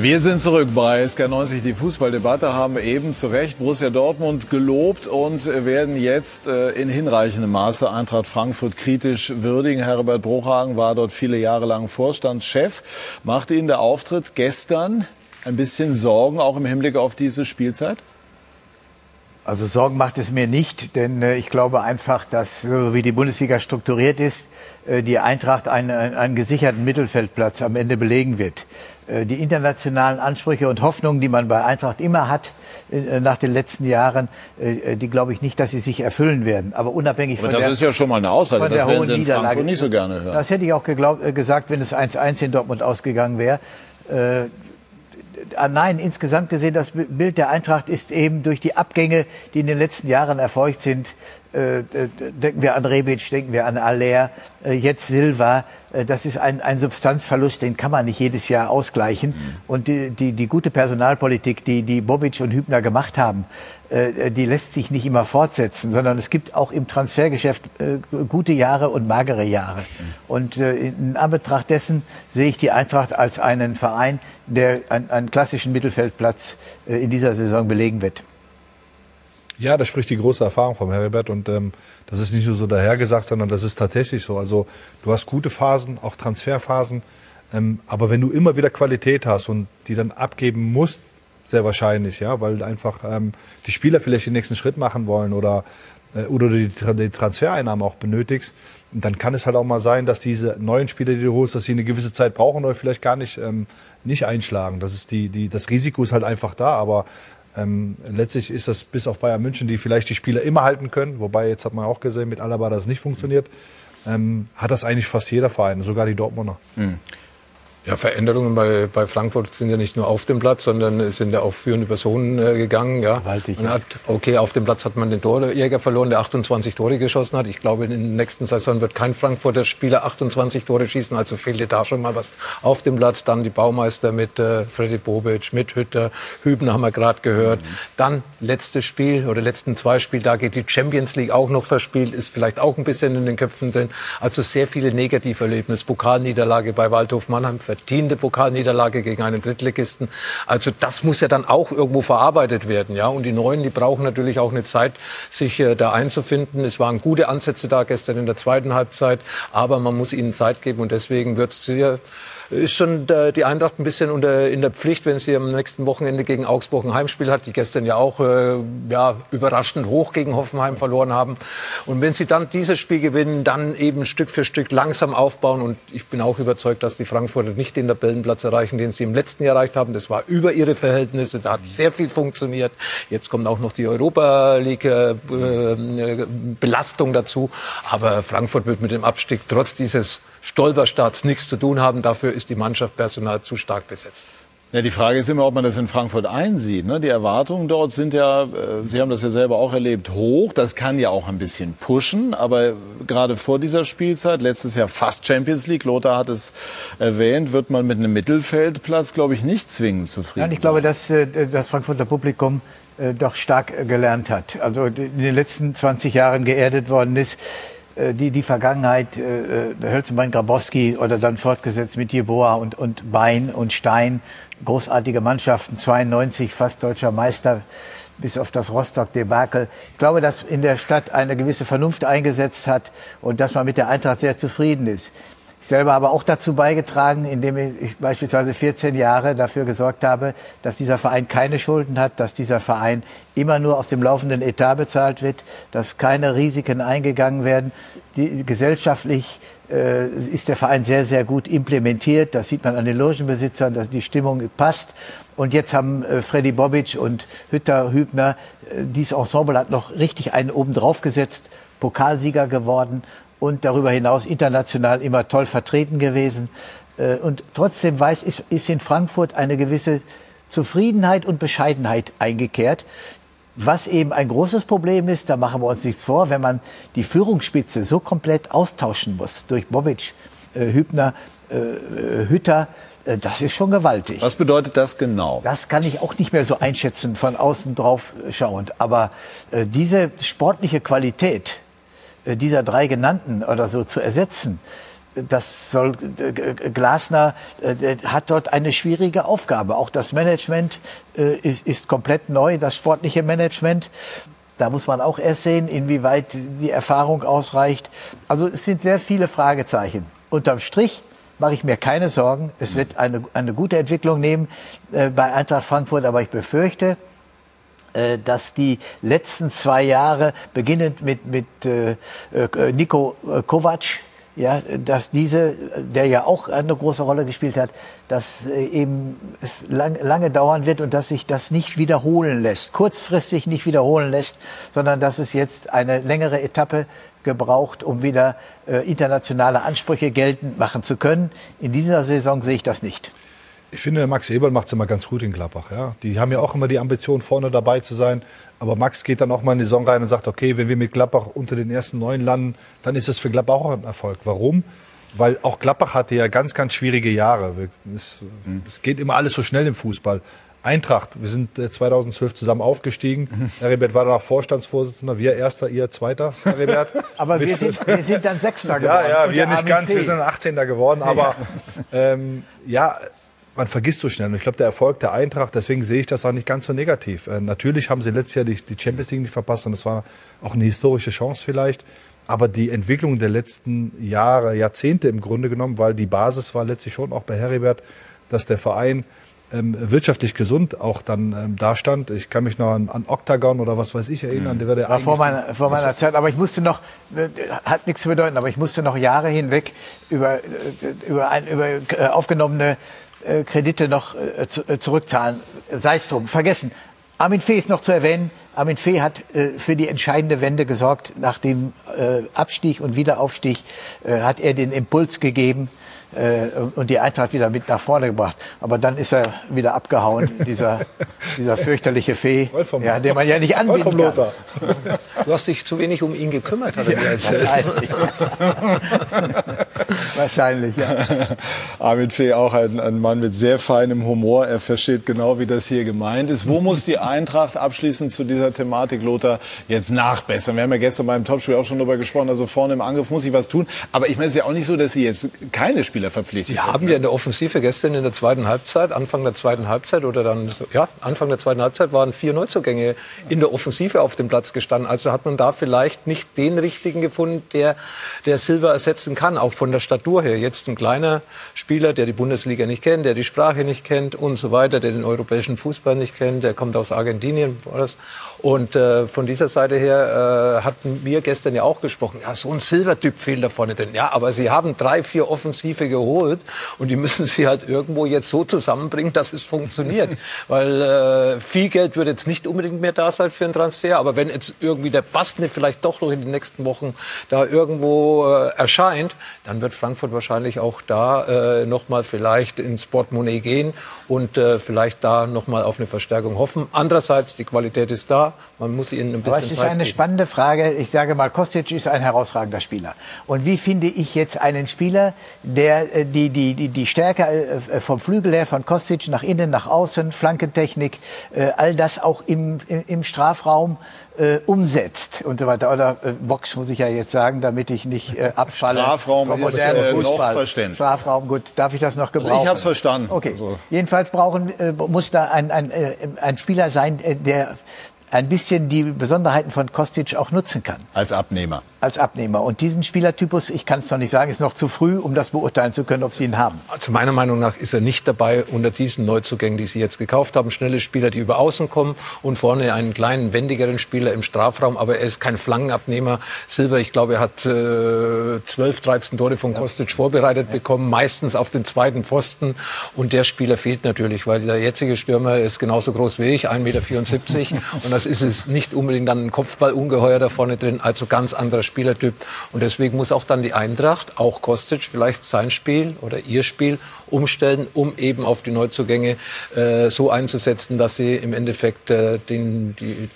Wir sind zurück bei SK90, die Fußballdebatte, haben eben zu Recht Borussia Dortmund gelobt und werden jetzt äh, in hinreichendem Maße Eintracht Frankfurt kritisch würdigen. Herbert Bruchhagen war dort viele Jahre lang Vorstandschef. Macht Ihnen der Auftritt gestern ein bisschen Sorgen, auch im Hinblick auf diese Spielzeit? Also Sorgen macht es mir nicht, denn äh, ich glaube einfach, dass so wie die Bundesliga strukturiert ist, äh, die Eintracht einen, einen gesicherten Mittelfeldplatz am Ende belegen wird. Äh, die internationalen Ansprüche und Hoffnungen, die man bei Eintracht immer hat äh, nach den letzten Jahren, äh, die glaube ich nicht, dass sie sich erfüllen werden. Aber unabhängig Aber von das der, ist ja schon mal eine Aussage. Das werden Sie in Frankfurt nicht so gerne hören. Das hätte ich auch geglaubt, gesagt, wenn es 1-1 in Dortmund ausgegangen wäre. Ah, nein, insgesamt gesehen, das Bild der Eintracht ist eben durch die Abgänge, die in den letzten Jahren erfolgt sind, denken wir an Rebic, denken wir an Aller, äh, jetzt Silva. Äh, das ist ein, ein Substanzverlust, den kann man nicht jedes Jahr ausgleichen. Mhm. Und die, die, die gute Personalpolitik, die, die Bobic und Hübner gemacht haben, äh, die lässt sich nicht immer fortsetzen, sondern es gibt auch im Transfergeschäft äh, gute Jahre und magere Jahre. Mhm. Und äh, in Anbetracht dessen sehe ich die Eintracht als einen Verein, der einen, einen klassischen Mittelfeldplatz äh, in dieser Saison belegen wird. Ja, das spricht die große Erfahrung vom Herbert und ähm, das ist nicht nur so dahergesagt, sondern das ist tatsächlich so. Also du hast gute Phasen, auch Transferphasen, ähm, aber wenn du immer wieder Qualität hast und die dann abgeben musst, sehr wahrscheinlich, ja, weil einfach ähm, die Spieler vielleicht den nächsten Schritt machen wollen oder äh, oder die, die Transfereinnahmen auch benötigst, dann kann es halt auch mal sein, dass diese neuen Spieler, die du holst, dass sie eine gewisse Zeit brauchen oder vielleicht gar nicht ähm, nicht einschlagen. Das ist die die das Risiko ist halt einfach da, aber ähm, letztlich ist das bis auf Bayern München, die vielleicht die Spieler immer halten können, wobei jetzt hat man auch gesehen, mit Alaba das nicht funktioniert, ähm, hat das eigentlich fast jeder Verein, sogar die Dortmunder. Mhm. Ja, Veränderungen bei, bei Frankfurt sind ja nicht nur auf dem Platz, sondern sind ja auch führend über Sohn äh, gegangen. Ja. Gewaltig, man hat, okay, auf dem Platz hat man den Torjäger verloren, der 28 Tore geschossen hat. Ich glaube, in der nächsten Saison wird kein Frankfurter Spieler 28 Tore schießen, also fehlte da schon mal was auf dem Platz. Dann die Baumeister mit äh, Freddy Bobic, mit Hütter, Hüben haben wir gerade gehört. Mhm. Dann letztes Spiel oder letzten zwei Spieltage die Champions League auch noch verspielt, ist vielleicht auch ein bisschen in den Köpfen drin. Also sehr viele Negativerlebnisse. Pokalniederlage bei Waldhof Mannheim, verdiente Pokalniederlage gegen einen Drittligisten. Also das muss ja dann auch irgendwo verarbeitet werden, ja. Und die Neuen, die brauchen natürlich auch eine Zeit, sich äh, da einzufinden. Es waren gute Ansätze da gestern in der zweiten Halbzeit, aber man muss ihnen Zeit geben und deswegen wird es sehr ist schon die Eintracht ein bisschen unter, in der Pflicht, wenn sie am nächsten Wochenende gegen Augsburg ein Heimspiel hat, die gestern ja auch äh, ja, überraschend hoch gegen Hoffenheim verloren haben. Und wenn sie dann dieses Spiel gewinnen, dann eben Stück für Stück langsam aufbauen. Und ich bin auch überzeugt, dass die Frankfurter nicht den Tabellenplatz erreichen, den sie im letzten Jahr erreicht haben. Das war über ihre Verhältnisse. Da hat sehr viel funktioniert. Jetzt kommt auch noch die Europa League äh, Belastung dazu. Aber Frankfurt wird mit dem Abstieg trotz dieses Stolperstarts nichts zu tun haben. Dafür ist die Mannschaft personal zu stark besetzt. Ja, die Frage ist immer, ob man das in Frankfurt einsieht. Ne? Die Erwartungen dort sind ja, äh, Sie haben das ja selber auch erlebt, hoch. Das kann ja auch ein bisschen pushen. Aber gerade vor dieser Spielzeit, letztes Jahr fast Champions League, Lothar hat es erwähnt, wird man mit einem Mittelfeldplatz, glaube ich, nicht zwingend zufrieden. Nein, ich glaube, dass äh, das Frankfurter Publikum äh, doch stark gelernt hat. Also in den letzten 20 Jahren geerdet worden ist die, die Vergangenheit, äh, äh Hölzenbein, Grabowski oder dann fortgesetzt mit Jeboa und, und Bein und Stein, großartige Mannschaften, 92 fast deutscher Meister, bis auf das Rostock-Debakel. Ich glaube, dass in der Stadt eine gewisse Vernunft eingesetzt hat und dass man mit der Eintracht sehr zufrieden ist. Ich selber habe auch dazu beigetragen, indem ich beispielsweise 14 Jahre dafür gesorgt habe, dass dieser Verein keine Schulden hat, dass dieser Verein immer nur aus dem laufenden Etat bezahlt wird, dass keine Risiken eingegangen werden. Die, gesellschaftlich äh, ist der Verein sehr, sehr gut implementiert. Das sieht man an den Logenbesitzern, dass die Stimmung passt. Und jetzt haben äh, Freddy Bobic und Hütter Hübner, äh, dieses Ensemble hat noch richtig einen oben drauf gesetzt, Pokalsieger geworden und darüber hinaus international immer toll vertreten gewesen. Äh, und trotzdem weiß, ist, ist in Frankfurt eine gewisse Zufriedenheit und Bescheidenheit eingekehrt. Was eben ein großes Problem ist, da machen wir uns nichts vor, wenn man die Führungsspitze so komplett austauschen muss durch Bobic, äh, Hübner, äh, Hütter, das ist schon gewaltig. Was bedeutet das genau? Das kann ich auch nicht mehr so einschätzen, von außen drauf schauend. Aber diese sportliche Qualität, dieser drei genannten oder so zu ersetzen, das soll äh, Glasner äh, hat dort eine schwierige Aufgabe. Auch das Management ist, ist komplett neu, das sportliche Management. Da muss man auch erst sehen, inwieweit die Erfahrung ausreicht. Also es sind sehr viele Fragezeichen. Unterm Strich mache ich mir keine Sorgen. Es wird eine, eine gute Entwicklung nehmen äh, bei Eintracht Frankfurt, aber ich befürchte, äh, dass die letzten zwei Jahre, beginnend mit, mit äh, äh Nico äh, Kovac, ja, dass diese, der ja auch eine große Rolle gespielt hat, dass eben es lang, lange dauern wird und dass sich das nicht wiederholen lässt, kurzfristig nicht wiederholen lässt, sondern dass es jetzt eine längere Etappe gebraucht, um wieder äh, internationale Ansprüche geltend machen zu können. In dieser Saison sehe ich das nicht. Ich finde, Max Eberl macht es immer ganz gut in Gladbach. Ja. Die haben ja auch immer die Ambition, vorne dabei zu sein. Aber Max geht dann auch mal in die Saison rein und sagt, okay, wenn wir mit Gladbach unter den ersten neun landen, dann ist es für Gladbach auch ein Erfolg. Warum? Weil auch Gladbach hatte ja ganz, ganz schwierige Jahre. Es, es geht immer alles so schnell im Fußball. Eintracht, wir sind 2012 äh, zusammen aufgestiegen. Mhm. Heribert war danach Vorstandsvorsitzender, wir Erster, ihr Zweiter, Heribert. *laughs* aber wir sind, wir sind dann Sechster geworden. Ja, ja, wir nicht ganz, wir sind 18. geworden. Aber ähm, ja, man vergisst so schnell. Und ich glaube, der Erfolg der Eintracht, deswegen sehe ich das auch nicht ganz so negativ. Äh, natürlich haben sie letztes Jahr die, die Champions League nicht verpasst und das war auch eine historische Chance vielleicht. Aber die Entwicklung der letzten Jahre, Jahrzehnte im Grunde genommen, weil die Basis war letztlich schon auch bei Heribert, dass der Verein ähm, wirtschaftlich gesund auch dann ähm, dastand. Ich kann mich noch an, an Octagon oder was weiß ich erinnern. Mhm. Der war, war vor meiner, vor meiner Zeit, aber ich musste noch, äh, hat nichts zu bedeuten, aber ich musste noch Jahre hinweg über, äh, über, ein, über aufgenommene äh, Kredite noch äh, äh, zurückzahlen. Sei es drum, vergessen. Armin Fee ist noch zu erwähnen. Armin Fee hat für die entscheidende Wende gesorgt. Nach dem Abstieg und Wiederaufstieg hat er den Impuls gegeben, äh, und die Eintracht wieder mit nach vorne gebracht. Aber dann ist er wieder abgehauen, *laughs* dieser, dieser fürchterliche Fee, ja, den man ja nicht anbieten kann. *laughs* Du hast dich zu wenig um ihn gekümmert, hat er mir erzählt. Wahrscheinlich. *laughs* Wahrscheinlich, ja. Armin Fee auch ein, ein Mann mit sehr feinem Humor. Er versteht genau, wie das hier gemeint ist. Wo muss die Eintracht abschließend zu dieser Thematik, Lothar, jetzt nachbessern? Wir haben ja gestern beim Topspiel auch schon darüber gesprochen. Also vorne im Angriff muss sie was tun. Aber ich meine, es ist ja auch nicht so, dass sie jetzt keine Spieler verpflichtet Wir haben ja in der Offensive gestern in der zweiten Halbzeit, Anfang der zweiten Halbzeit oder dann, ja, Anfang der zweiten Halbzeit waren vier Neuzugänge in der Offensive auf dem Platz gestanden. Also hat man da vielleicht nicht den richtigen gefunden, der, der Silva ersetzen kann, auch von der Statur her. Jetzt ein kleiner Spieler, der die Bundesliga nicht kennt, der die Sprache nicht kennt und so weiter, der den europäischen Fußball nicht kennt, der kommt aus Argentinien. Und äh, von dieser Seite her äh, hatten wir gestern ja auch gesprochen, ja, so ein Silbertyp fehlt da vorne drin. Ja, aber sie haben drei, vier Offensive geholt und die müssen sie halt irgendwo jetzt so zusammenbringen, dass es funktioniert. *laughs* Weil äh, viel Geld wird jetzt nicht unbedingt mehr da sein für einen Transfer, aber wenn jetzt irgendwie der Bastne vielleicht doch noch in den nächsten Wochen da irgendwo äh, erscheint, dann wird Frankfurt wahrscheinlich auch da äh, nochmal vielleicht ins Portemonnaie gehen und äh, vielleicht da nochmal auf eine Verstärkung hoffen. Andererseits, die Qualität ist da, man muss ihnen ein bisschen Aber es ist Zeit eine geben. spannende Frage. Ich sage mal, Kostic ist ein herausragender Spieler. Und wie finde ich jetzt einen Spieler, der äh, die, die, die, die Stärke äh, vom Flügel her von Kostic nach innen, nach außen, Flankentechnik, äh, all das auch im, im, Strafraum äh, umsetzt und so weiter. Oder äh, Box muss ich ja jetzt sagen, damit ich nicht äh, *laughs* abfalle. Strafraum ist, äh, noch verständlich. Strafraum, gut. Darf ich das noch gebrauchen? Also ich hab's verstanden. Okay. Also- Jedenfalls brauchen, äh, muss da ein, ein, äh, ein Spieler sein, äh, der ein bisschen die Besonderheiten von Kostic auch nutzen kann Als Abnehmer. Als Abnehmer. Und diesen Spielertypus, ich kann es noch nicht sagen, ist noch zu früh, um das beurteilen zu können, ob sie ihn haben. Also meiner Meinung nach ist er nicht dabei unter diesen Neuzugängen, die Sie jetzt gekauft haben. Schnelle Spieler, die über Außen kommen und vorne einen kleinen, wendigeren Spieler im Strafraum. Aber er ist kein Flankenabnehmer. Silber, ich glaube, er hat äh, 12, 13 Tore von Kostic vorbereitet bekommen, meistens auf den zweiten Pfosten. Und der Spieler fehlt natürlich, weil der jetzige Stürmer ist genauso groß wie ich, 1,74 Meter. *laughs* und das ist es nicht unbedingt dann ein Kopfballungeheuer da vorne drin, also ganz anderer Spielertyp. Und deswegen muss auch dann die Eintracht, auch Kostic, vielleicht sein Spiel oder ihr Spiel umstellen, um eben auf die Neuzugänge äh, so einzusetzen, dass sie im Endeffekt äh, den, die,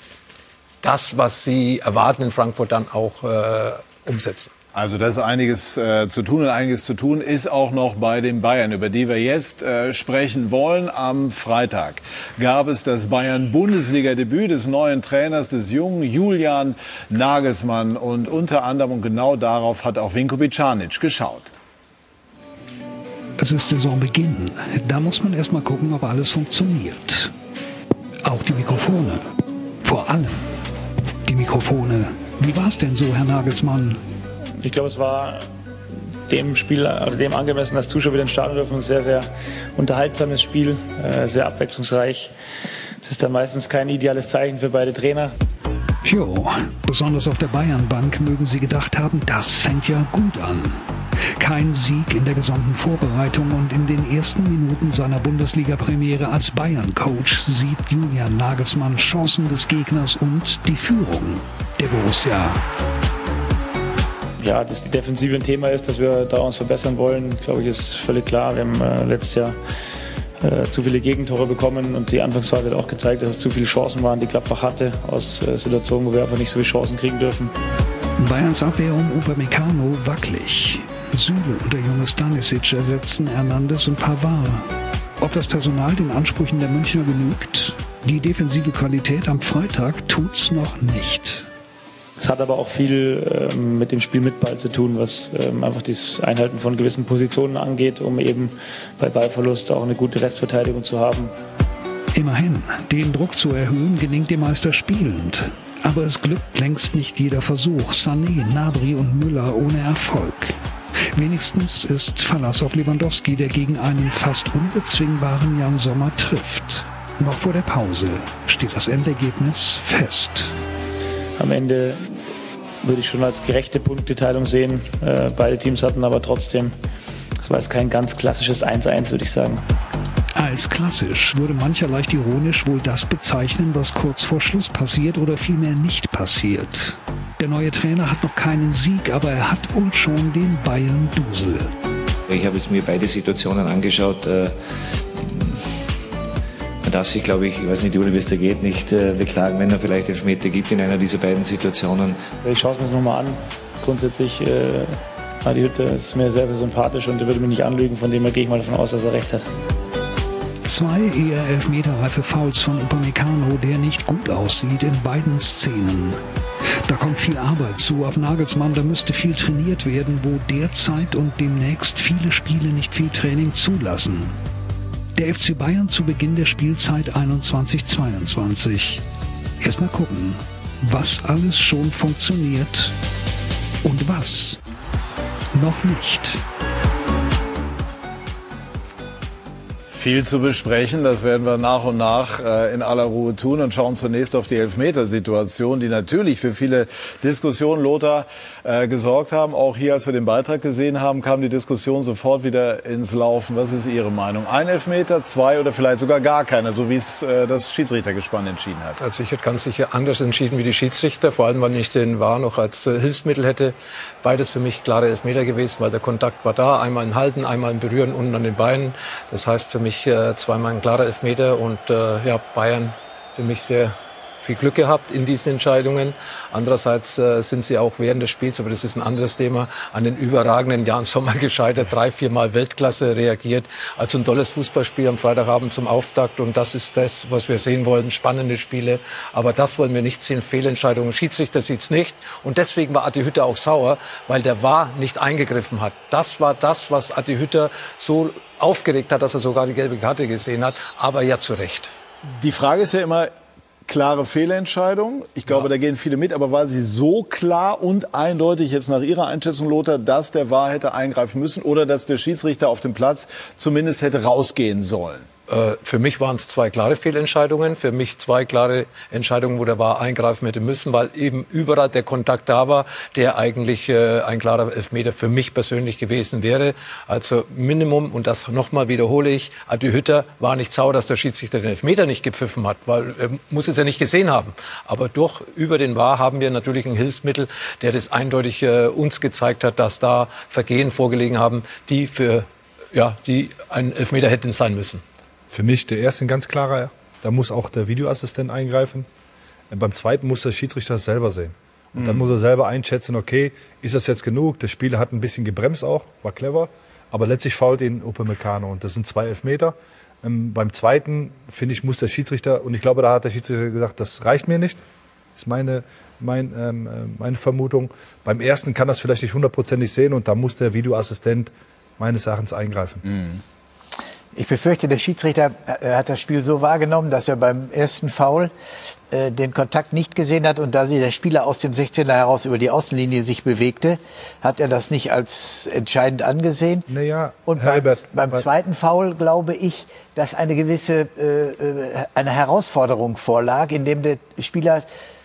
das, was sie erwarten in Frankfurt, dann auch äh, umsetzen. Also das ist einiges äh, zu tun und einiges zu tun ist auch noch bei den Bayern, über die wir jetzt äh, sprechen wollen. Am Freitag gab es das Bayern-Bundesliga-Debüt des neuen Trainers, des jungen Julian Nagelsmann. Und unter anderem, und genau darauf hat auch Vinko Bicanic geschaut. Es ist Saisonbeginn. Da muss man erst mal gucken, ob alles funktioniert. Auch die Mikrofone. Vor allem die Mikrofone. Wie war es denn so, Herr Nagelsmann? Ich glaube, es war dem Spiel, oder dem angemessen, dass Zuschauer wieder Stadion dürfen. Ein sehr, sehr unterhaltsames Spiel, äh, sehr abwechslungsreich. Das ist dann meistens kein ideales Zeichen für beide Trainer. Jo, besonders auf der Bayernbank mögen Sie gedacht haben, das fängt ja gut an. Kein Sieg in der gesamten Vorbereitung und in den ersten Minuten seiner Bundesliga-Premiere als Bayern-Coach sieht Julian Nagelsmann Chancen des Gegners und die Führung der Borussia. Ja, dass die Defensive ein Thema ist, dass wir da uns verbessern wollen, glaube ich, ist völlig klar. Wir haben äh, letztes Jahr äh, zu viele Gegentore bekommen und die Anfangsphase hat auch gezeigt, dass es zu viele Chancen waren, die Gladbach hatte, aus äh, Situationen, wo wir einfach nicht so viele Chancen kriegen dürfen. Bayerns Abwehr um Upamecano wackelig. Süle und der junge Stanisic ersetzen Hernandez und Pavard. Ob das Personal den Ansprüchen der Münchner genügt? Die defensive Qualität am Freitag tut's noch nicht. Es hat aber auch viel ähm, mit dem Spiel mit Ball zu tun, was ähm, einfach das Einhalten von gewissen Positionen angeht, um eben bei Ballverlust auch eine gute Restverteidigung zu haben. Immerhin, den Druck zu erhöhen gelingt dem Meister spielend. Aber es glückt längst nicht jeder Versuch. Sané, Nabri und Müller ohne Erfolg. Wenigstens ist Verlass auf Lewandowski, der gegen einen fast unbezwingbaren Jan Sommer trifft. Noch vor der Pause steht das Endergebnis fest. Am Ende würde ich schon als gerechte Punkteteilung sehen. Äh, beide Teams hatten aber trotzdem, das war jetzt kein ganz klassisches 1-1, würde ich sagen. Als klassisch würde mancher leicht ironisch wohl das bezeichnen, was kurz vor Schluss passiert oder vielmehr nicht passiert. Der neue Trainer hat noch keinen Sieg, aber er hat wohl schon den Bayern-Dusel. Ich habe jetzt mir beide Situationen angeschaut. Darf sich, glaube ich, ich weiß nicht, wie es da geht, nicht äh, beklagen, wenn er vielleicht den Schmetter gibt in einer dieser beiden Situationen. Ich schaue es mir nochmal an. Grundsätzlich, äh, Adi Hütte ist mir sehr, sehr sympathisch und er würde mich nicht anlügen. Von dem her gehe ich mal davon aus, dass er recht hat. Zwei eher elfmeterreife Fouls von Upamecano, der nicht gut aussieht in beiden Szenen. Da kommt viel Arbeit zu auf Nagelsmann, da müsste viel trainiert werden, wo derzeit und demnächst viele Spiele nicht viel Training zulassen. Der FC Bayern zu Beginn der Spielzeit 21-22. Erstmal gucken, was alles schon funktioniert und was noch nicht. Viel zu besprechen, das werden wir nach und nach äh, in aller Ruhe tun und schauen zunächst auf die Elfmetersituation, die natürlich für viele Diskussionen, Lothar, äh, gesorgt haben. Auch hier, als wir den Beitrag gesehen haben, kam die Diskussion sofort wieder ins Laufen. Was ist Ihre Meinung? Ein Elfmeter, zwei oder vielleicht sogar gar keiner, so wie es äh, das Schiedsrichtergespann entschieden hat? Also ich hätte ganz sicher anders entschieden wie die Schiedsrichter, vor allem, weil ich den VAR noch als äh, Hilfsmittel hätte. Beides für mich klare Elfmeter gewesen, weil der Kontakt war da, einmal im Halten, einmal im Berühren unten an den Beinen. Das heißt für mich mich äh, zweimal ein klarer Elfmeter und äh, ja, Bayern für mich sehr viel Glück gehabt in diesen Entscheidungen. Andererseits äh, sind sie auch während des Spiels, aber das ist ein anderes Thema, an den überragenden Jan Sommer *laughs* gescheitert, drei, viermal Weltklasse reagiert. Also ein tolles Fußballspiel am Freitagabend zum Auftakt und das ist das, was wir sehen wollen, spannende Spiele. Aber das wollen wir nicht sehen, Fehlentscheidungen. Schiedsrichter sieht's nicht und deswegen war Adi Hütter auch sauer, weil der war nicht eingegriffen hat. Das war das, was Adi Hütter so aufgeregt hat, dass er sogar die gelbe Karte gesehen hat, aber ja zu Recht. Die Frage ist ja immer, klare Fehlentscheidung. Ich glaube, ja. da gehen viele mit, aber war sie so klar und eindeutig jetzt nach Ihrer Einschätzung, Lothar, dass der Wahr hätte eingreifen müssen oder dass der Schiedsrichter auf dem Platz zumindest hätte rausgehen sollen? Äh, für mich waren es zwei klare Fehlentscheidungen, für mich zwei klare Entscheidungen, wo der war eingreifen hätte müssen, weil eben überall der Kontakt da war, der eigentlich äh, ein klarer Elfmeter für mich persönlich gewesen wäre. Also Minimum, und das nochmal wiederhole ich, Adi Hütter war nicht sauer, dass der Schiedsrichter den Elfmeter nicht gepfiffen hat, weil er muss es ja nicht gesehen haben. Aber durch über den War haben wir natürlich ein Hilfsmittel, der das eindeutig äh, uns gezeigt hat, dass da Vergehen vorgelegen haben, die für ja, die ein Elfmeter hätten sein müssen. Für mich der erste ein ganz klarer, da muss auch der Videoassistent eingreifen. Beim zweiten muss der Schiedsrichter das selber sehen. Und mhm. dann muss er selber einschätzen, okay, ist das jetzt genug? Der Spieler hat ein bisschen gebremst auch, war clever. Aber letztlich fault ihn Upamecano und das sind zwei Elfmeter. Ähm, beim zweiten, finde ich, muss der Schiedsrichter, und ich glaube, da hat der Schiedsrichter gesagt, das reicht mir nicht. Ist meine, mein, ähm, äh, meine Vermutung. Beim ersten kann das vielleicht nicht hundertprozentig sehen und da muss der Videoassistent meines Erachtens eingreifen. Mhm. Ich befürchte, der Schiedsrichter äh, hat das Spiel so wahrgenommen, dass er beim ersten Foul äh, den Kontakt nicht gesehen hat und da der Spieler aus dem 16er heraus über die Außenlinie sich bewegte, hat er das nicht als entscheidend angesehen. Naja, und Herbert, beim, beim zweiten Foul glaube ich, dass eine gewisse äh, äh eine Herausforderung vorlag, in dem der Spieler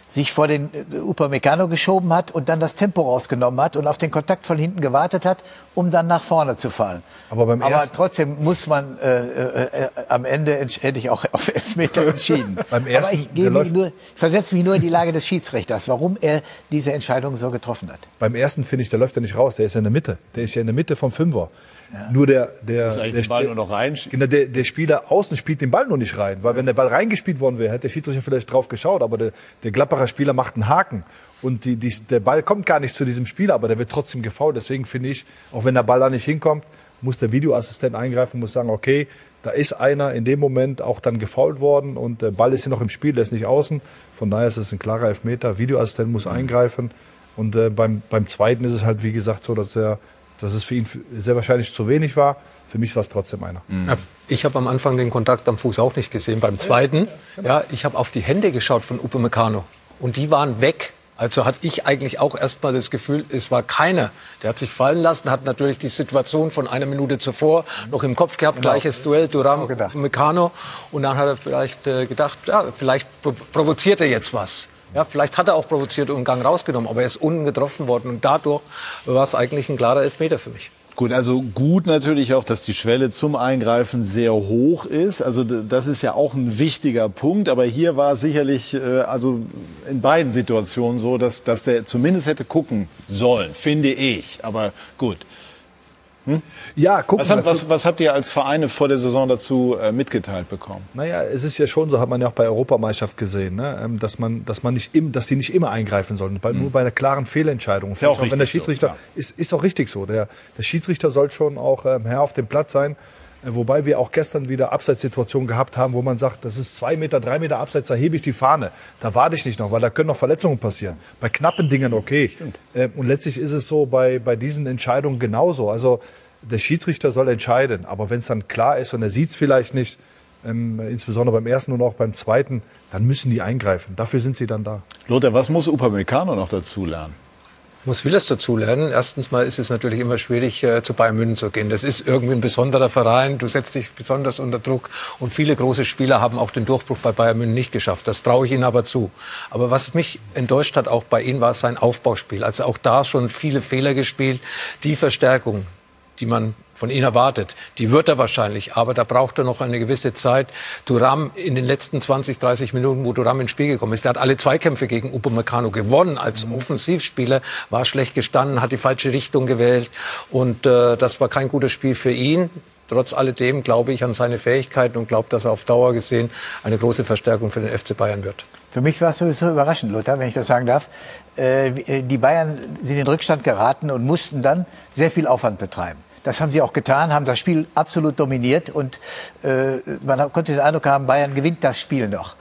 sich vor den äh, Upamecano geschoben hat und dann das Tempo rausgenommen hat und auf den Kontakt von hinten gewartet hat, um dann nach vorne zu fallen. Aber, beim Aber trotzdem muss man äh, äh, äh, am Ende hätte ich auch *laughs* auf Elfmeter entschieden. *laughs* beim ersten, Aber ich, gebe nur, versetze mich nur in die Lage des Schiedsrichters, warum er diese Entscheidung so getroffen hat. Beim ersten finde ich, der läuft ja nicht raus, der ist ja in der Mitte. Der ist ja in der Mitte vom Fünfer. Ja. Nur der, der, der, den Ball nur noch rein. Genau, der, der Spieler außen spielt den Ball nur nicht rein. Weil wenn der Ball reingespielt worden wäre, hätte der Schiedsrichter vielleicht drauf geschaut. Aber der, der Gladbacher Spieler macht einen Haken. Und die, die, der Ball kommt gar nicht zu diesem Spieler, aber der wird trotzdem gefault. Deswegen finde ich, auch wenn der Ball da nicht hinkommt, muss der Videoassistent eingreifen, muss sagen, okay, da ist einer in dem Moment auch dann gefault worden und der Ball ist ja noch im Spiel, der ist nicht außen. Von daher ist es ein klarer Elfmeter. Videoassistent muss eingreifen. Und äh, beim, beim zweiten ist es halt, wie gesagt, so, dass er dass es für ihn sehr wahrscheinlich zu wenig war. Für mich war es trotzdem einer. Mhm. Ich habe am Anfang den Kontakt am Fuß auch nicht gesehen. Beim zweiten, ja, ich habe auf die Hände geschaut von Upamecano und die waren weg. Also hatte ich eigentlich auch erstmal das Gefühl, es war keiner. Der hat sich fallen lassen, hat natürlich die Situation von einer Minute zuvor noch im Kopf gehabt, genau. gleiches Duell, Duram, Meccano. Und dann hat er vielleicht äh, gedacht, ja, vielleicht provoziert er jetzt was. Ja, vielleicht hat er auch provoziert und einen Gang rausgenommen, aber er ist unten getroffen worden und dadurch war es eigentlich ein klarer Elfmeter für mich. Gut, also gut natürlich auch, dass die Schwelle zum Eingreifen sehr hoch ist. Also das ist ja auch ein wichtiger Punkt. Aber hier war sicherlich, äh, also in beiden Situationen so, dass, dass der zumindest hätte gucken sollen, finde ich. Aber gut. Hm? Ja, gucken was, was, was, habt ihr als Vereine vor der Saison dazu äh, mitgeteilt bekommen? Naja, es ist ja schon so, hat man ja auch bei Europameisterschaft gesehen, ne? Ähm, dass man, dass man nicht, im, dass die nicht immer eingreifen sollen, bei, hm. nur bei einer klaren Fehlentscheidung. Ist ja auch, auch wenn der Schiedsrichter so, ist, ist auch richtig so. Der, der Schiedsrichter soll schon auch ähm, Herr auf dem Platz sein. Äh, wobei wir auch gestern wieder Abseitssituationen gehabt haben, wo man sagt, das ist zwei Meter, drei Meter Abseits, da hebe ich die Fahne. Da warte ich nicht noch, weil da können noch Verletzungen passieren. Bei knappen Dingen okay. Stimmt. Ähm, und letztlich ist es so bei, bei diesen Entscheidungen genauso. Also der Schiedsrichter soll entscheiden. Aber wenn es dann klar ist und er sieht es vielleicht nicht, ähm, insbesondere beim ersten und auch beim zweiten, dann müssen die eingreifen. Dafür sind sie dann da. Lothar, was muss Upamecano noch dazu lernen? Muss vieles dazulernen. Erstens mal ist es natürlich immer schwierig, äh, zu Bayern München zu gehen. Das ist irgendwie ein besonderer Verein. Du setzt dich besonders unter Druck. Und viele große Spieler haben auch den Durchbruch bei Bayern München nicht geschafft. Das traue ich ihnen aber zu. Aber was mich enttäuscht hat, auch bei ihnen, war sein Aufbauspiel. Also auch da schon viele Fehler gespielt. Die Verstärkung, die man von ihm erwartet. Die wird er wahrscheinlich, aber da braucht er noch eine gewisse Zeit. Duram in den letzten 20, 30 Minuten, wo Duram ins Spiel gekommen ist, der hat alle Zweikämpfe gegen Upamecano gewonnen als mhm. Offensivspieler, war schlecht gestanden, hat die falsche Richtung gewählt und äh, das war kein gutes Spiel für ihn. Trotz alledem glaube ich an seine Fähigkeiten und glaube, dass er auf Dauer gesehen eine große Verstärkung für den FC Bayern wird. Für mich war es sowieso überraschend, Lothar, wenn ich das sagen darf. Äh, die Bayern sind in Rückstand geraten und mussten dann sehr viel Aufwand betreiben. Das haben sie auch getan, haben das Spiel absolut dominiert und äh, man konnte den Eindruck haben, Bayern gewinnt das Spiel noch.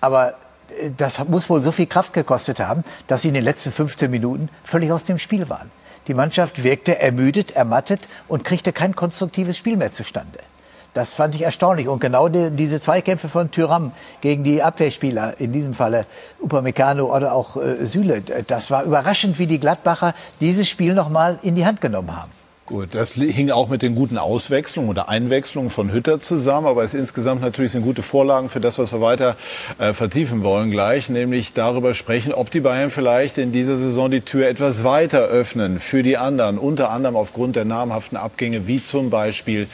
Aber äh, das muss wohl so viel Kraft gekostet haben, dass sie in den letzten 15 Minuten völlig aus dem Spiel waren. Die Mannschaft wirkte ermüdet, ermattet und kriegte kein konstruktives Spiel mehr zustande. Das fand ich erstaunlich. Und genau die, diese Zweikämpfe von Tyram gegen die Abwehrspieler, in diesem Falle Upamecano oder auch äh, Süle, das war überraschend, wie die Gladbacher dieses Spiel nochmal in die Hand genommen haben. Gut, das hing auch mit den guten Auswechslungen oder Einwechslungen von Hütter zusammen, aber es insgesamt natürlich sind gute Vorlagen für das, was wir weiter äh, vertiefen wollen gleich, nämlich darüber sprechen, ob die Bayern vielleicht in dieser Saison die Tür etwas weiter öffnen für die anderen, unter anderem aufgrund der namhaften Abgänge wie zum Beispiel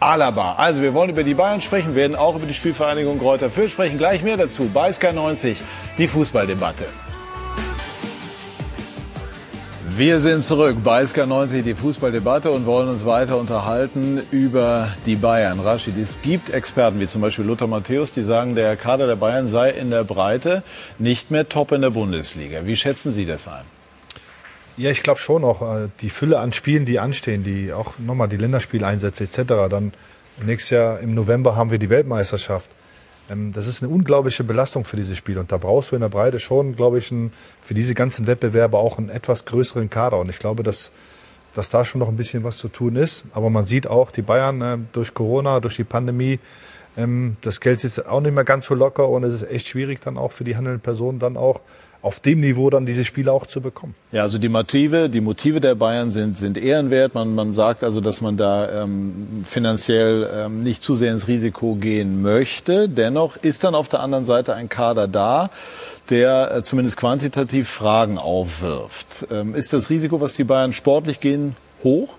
Alaba. Also wir wollen über die Bayern sprechen, werden auch über die Spielvereinigung Kräuter Fürth sprechen, gleich mehr dazu bei Sky90, die Fußballdebatte. Wir sind zurück bei SK90, die Fußballdebatte und wollen uns weiter unterhalten über die Bayern. Rashid, es gibt Experten wie zum Beispiel Lothar Matthäus, die sagen, der Kader der Bayern sei in der Breite nicht mehr top in der Bundesliga. Wie schätzen Sie das ein? Ja, ich glaube schon auch. Äh, die Fülle an Spielen, die anstehen, die auch nochmal die Länderspieleinsätze etc. Dann nächstes Jahr im November haben wir die Weltmeisterschaft. Ähm, das ist eine unglaubliche Belastung für dieses Spiel. Und da brauchst du in der Breite schon, glaube ich, für diese ganzen Wettbewerbe auch einen etwas größeren Kader. Und ich glaube, dass, dass da schon noch ein bisschen was zu tun ist. Aber man sieht auch, die Bayern äh, durch Corona, durch die Pandemie, ähm, das Geld sitzt auch nicht mehr ganz so locker und es ist echt schwierig dann auch für die handelnden Personen dann auch auf dem Niveau dann diese Spiele auch zu bekommen. Ja, also die Motive, die Motive der Bayern sind, sind ehrenwert. Man, man sagt also, dass man da ähm, finanziell ähm, nicht zu sehr ins Risiko gehen möchte. Dennoch ist dann auf der anderen Seite ein Kader da, der äh, zumindest quantitativ Fragen aufwirft. Ähm, ist das Risiko, was die Bayern sportlich gehen, hoch?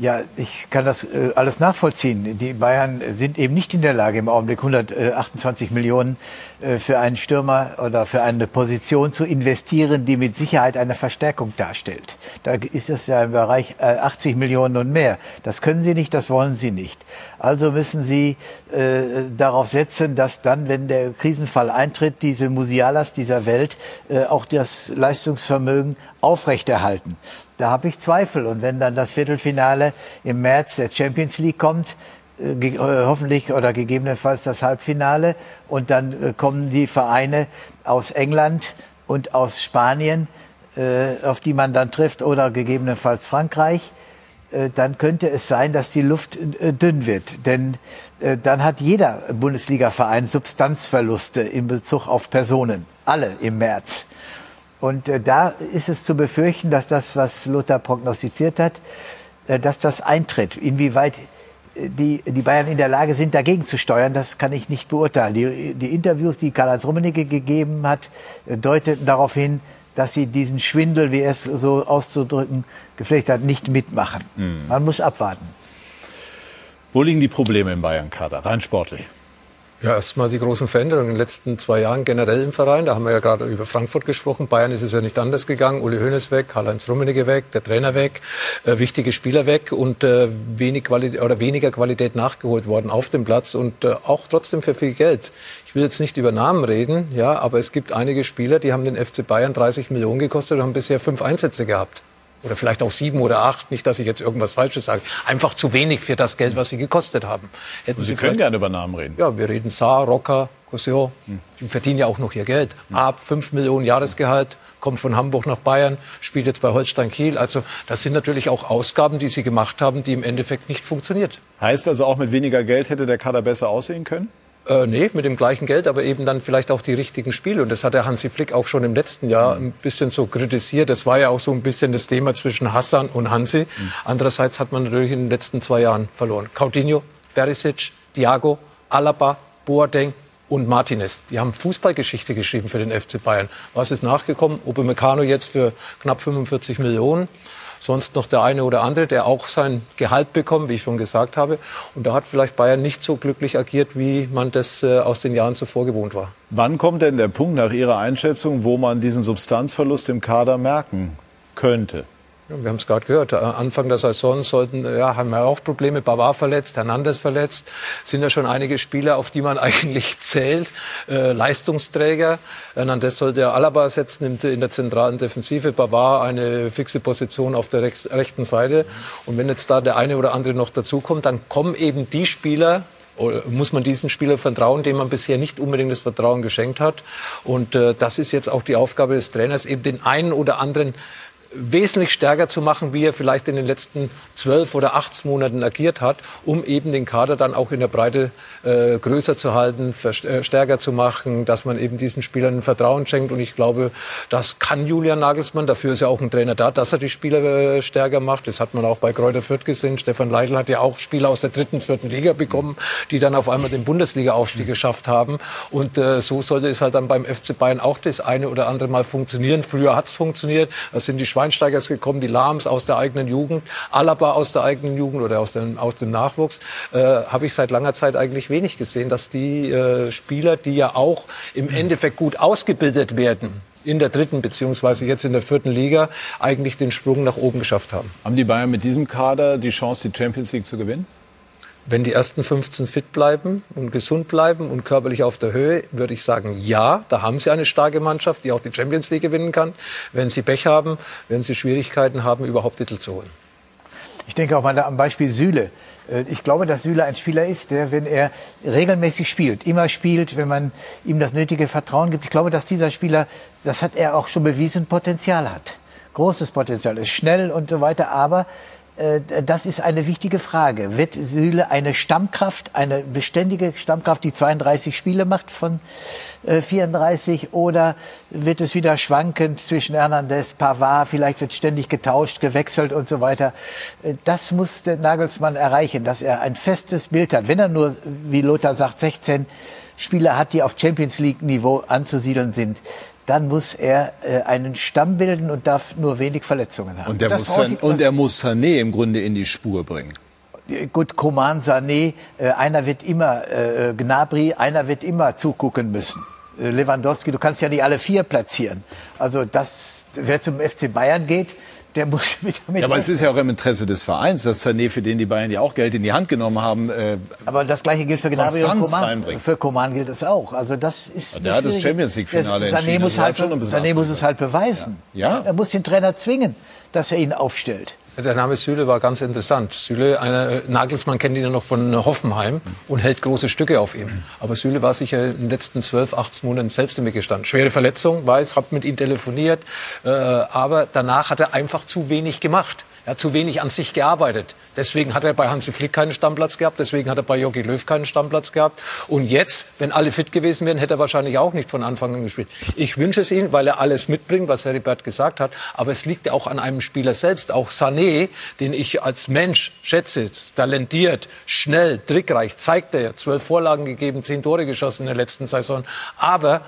Ja, ich kann das äh, alles nachvollziehen. Die Bayern sind eben nicht in der Lage, im Augenblick 128 Millionen äh, für einen Stürmer oder für eine Position zu investieren, die mit Sicherheit eine Verstärkung darstellt. Da ist es ja im Bereich äh, 80 Millionen und mehr. Das können sie nicht, das wollen sie nicht. Also müssen sie äh, darauf setzen, dass dann, wenn der Krisenfall eintritt, diese Musialas dieser Welt äh, auch das Leistungsvermögen aufrechterhalten. Da habe ich Zweifel. Und wenn dann das Viertelfinale im März der Champions League kommt, äh, äh, hoffentlich oder gegebenenfalls das Halbfinale, und dann äh, kommen die Vereine aus England und aus Spanien, auf die man dann trifft, oder gegebenenfalls Frankreich, dann könnte es sein, dass die Luft dünn wird. Denn dann hat jeder Bundesliga-Verein Substanzverluste in Bezug auf Personen. Alle im März. Und äh, da ist es zu befürchten, dass das, was Luther prognostiziert hat, äh, dass das eintritt. Inwieweit äh, die, die Bayern in der Lage sind, dagegen zu steuern, das kann ich nicht beurteilen. Die, die Interviews, die Karl-Heinz Rummenigge gegeben hat, äh, deuteten darauf hin, dass sie diesen Schwindel, wie er es so auszudrücken, gepflegt hat, nicht mitmachen. Mhm. Man muss abwarten. Wo liegen die Probleme im Bayern-Kader, rein sportlich? Ja, erstmal die großen Veränderungen in den letzten zwei Jahren generell im Verein. Da haben wir ja gerade über Frankfurt gesprochen. Bayern ist es ja nicht anders gegangen. Uli Hoeneß weg, Karl-Heinz Rummenigge weg, der Trainer weg, äh, wichtige Spieler weg und äh, wenig Qualität, oder weniger Qualität nachgeholt worden auf dem Platz und äh, auch trotzdem für viel Geld. Ich will jetzt nicht über Namen reden, ja, aber es gibt einige Spieler, die haben den FC Bayern 30 Millionen gekostet und haben bisher fünf Einsätze gehabt oder vielleicht auch sieben oder acht, nicht, dass ich jetzt irgendwas Falsches sage, einfach zu wenig für das Geld, was sie gekostet haben. Hätten Sie, sie können gerne über Namen reden. Ja, wir reden Saar, Rocker, Cosio, hm. die verdienen ja auch noch ihr Geld. Hm. Ab 5 Millionen Jahresgehalt, kommt von Hamburg nach Bayern, spielt jetzt bei Holstein Kiel. Also das sind natürlich auch Ausgaben, die sie gemacht haben, die im Endeffekt nicht funktioniert. Heißt also auch mit weniger Geld hätte der Kader besser aussehen können? Äh, nee, mit dem gleichen Geld, aber eben dann vielleicht auch die richtigen Spiele. Und das hat der Hansi Flick auch schon im letzten Jahr ein bisschen so kritisiert. Das war ja auch so ein bisschen das Thema zwischen Hassan und Hansi. Andererseits hat man natürlich in den letzten zwei Jahren verloren. Coutinho, Perisic, Thiago, Alaba, Boateng und Martinez. Die haben Fußballgeschichte geschrieben für den FC Bayern. Was ist nachgekommen? Upamecano jetzt für knapp 45 Millionen sonst noch der eine oder andere, der auch sein Gehalt bekommt, wie ich schon gesagt habe. Und da hat vielleicht Bayern nicht so glücklich agiert, wie man das äh, aus den Jahren zuvor gewohnt war. Wann kommt denn der Punkt nach Ihrer Einschätzung, wo man diesen Substanzverlust im Kader merken könnte? Wir haben es gerade gehört. Anfang der Saison sollten, ja, haben wir auch Probleme. Bavard verletzt, Hernandez verletzt. Sind ja schon einige Spieler, auf die man *laughs* eigentlich zählt. Äh, Leistungsträger. Hernandez sollte ja Alaba ersetzen in, in der zentralen Defensive. Bavard eine fixe Position auf der rechts, rechten Seite. Und wenn jetzt da der eine oder andere noch dazukommt, dann kommen eben die Spieler, muss man diesen Spieler vertrauen, dem man bisher nicht unbedingt das Vertrauen geschenkt hat. Und äh, das ist jetzt auch die Aufgabe des Trainers, eben den einen oder anderen wesentlich stärker zu machen, wie er vielleicht in den letzten zwölf oder acht Monaten agiert hat, um eben den Kader dann auch in der Breite äh, größer zu halten, äh, stärker zu machen, dass man eben diesen Spielern Vertrauen schenkt. Und ich glaube, das kann Julian Nagelsmann. Dafür ist ja auch ein Trainer da, dass er die Spieler äh, stärker macht. Das hat man auch bei Kräuter Fürth gesehen. Stefan Leitl hat ja auch Spieler aus der dritten, vierten Liga bekommen, die dann auf einmal den Bundesliga-Aufstieg geschafft haben. Und äh, so sollte es halt dann beim FC Bayern auch das eine oder andere Mal funktionieren. Früher hat es funktioniert. Das sind die Schweinsteigers gekommen, die Lahms aus der eigenen Jugend, Alaba aus der eigenen Jugend oder aus dem, aus dem Nachwuchs, äh, habe ich seit langer Zeit eigentlich wenig gesehen, dass die äh, Spieler, die ja auch im Endeffekt gut ausgebildet werden, in der dritten beziehungsweise jetzt in der vierten Liga eigentlich den Sprung nach oben geschafft haben. Haben die Bayern mit diesem Kader die Chance, die Champions League zu gewinnen? Wenn die ersten 15 fit bleiben und gesund bleiben und körperlich auf der Höhe, würde ich sagen, ja, da haben sie eine starke Mannschaft, die auch die Champions League gewinnen kann. Wenn sie Pech haben, werden sie Schwierigkeiten haben, überhaupt Titel zu holen. Ich denke auch mal am Beispiel Süle. Äh, ich glaube, dass Süle ein Spieler ist, der, wenn er regelmäßig spielt, immer spielt, wenn man ihm das nötige Vertrauen gibt, ich glaube, dass dieser Spieler, das hat er auch schon bewiesen, Potenzial hat. Großes Potenzial, ist schnell und so weiter, aber das ist eine wichtige Frage. Wird Süle eine Stammkraft, eine beständige Stammkraft, die 32 Spiele macht von 34 äh, oder wird es wieder schwankend zwischen Hernandez, Pavard, vielleicht wird ständig getauscht, gewechselt und so weiter. Äh, das muss der Nagelsmann erreichen, dass er ein festes Bild hat. Wenn er nur, wie Lothar sagt, 16 Spieler hat, die auf Champions League Niveau anzusiedeln sind, dann muss er äh, einen Stamm bilden und darf nur wenig Verletzungen haben. Und, der muss, San, und er muss Sané im Grunde in die Spur bringen. Gut, Coman, Sané, äh, einer wird immer, äh, Gnabry, einer wird immer zugucken müssen. Äh, Lewandowski, du kannst ja nicht alle vier platzieren. Also das, wer zum FC Bayern geht, der muss *laughs* mit, mit ja, aber es ist ja auch im Interesse des Vereins, dass Sané, für den die Bayern ja auch Geld in die Hand genommen haben, äh, Aber das Gleiche gilt für Gnabry und Coman. Für Coman gilt es auch. Also das ist ja, Der hat das Champions League Finale Sané entschieden. Muss halt, Sané muss es halt beweisen. Ja. ja. Er muss den Trainer zwingen, dass er ihn aufstellt. Der Name Süle war ganz interessant. Süle, einer, Nagelsmann kennt ihn ja noch von Hoffenheim und hält große Stücke auf ihm. Aber Süle war sicher in den letzten 12, 18 Monaten selbst im gestanden. Schwere Verletzung, weiß, hab mit ihm telefoniert. Äh, aber danach hat er einfach zu wenig gemacht. Er hat zu wenig an sich gearbeitet. Deswegen hat er bei Hansi Flick keinen Stammplatz gehabt, deswegen hat er bei Jogi Löw keinen Stammplatz gehabt. Und jetzt, wenn alle fit gewesen wären, hätte er wahrscheinlich auch nicht von Anfang an gespielt. Ich wünsche es ihm, weil er alles mitbringt, was Heribert gesagt hat. Aber es liegt ja auch an einem Spieler selbst. Auch Sané, den ich als Mensch schätze, talentiert, schnell, trickreich, zeigt er. Zwölf Vorlagen gegeben, zehn Tore geschossen in der letzten Saison. Aber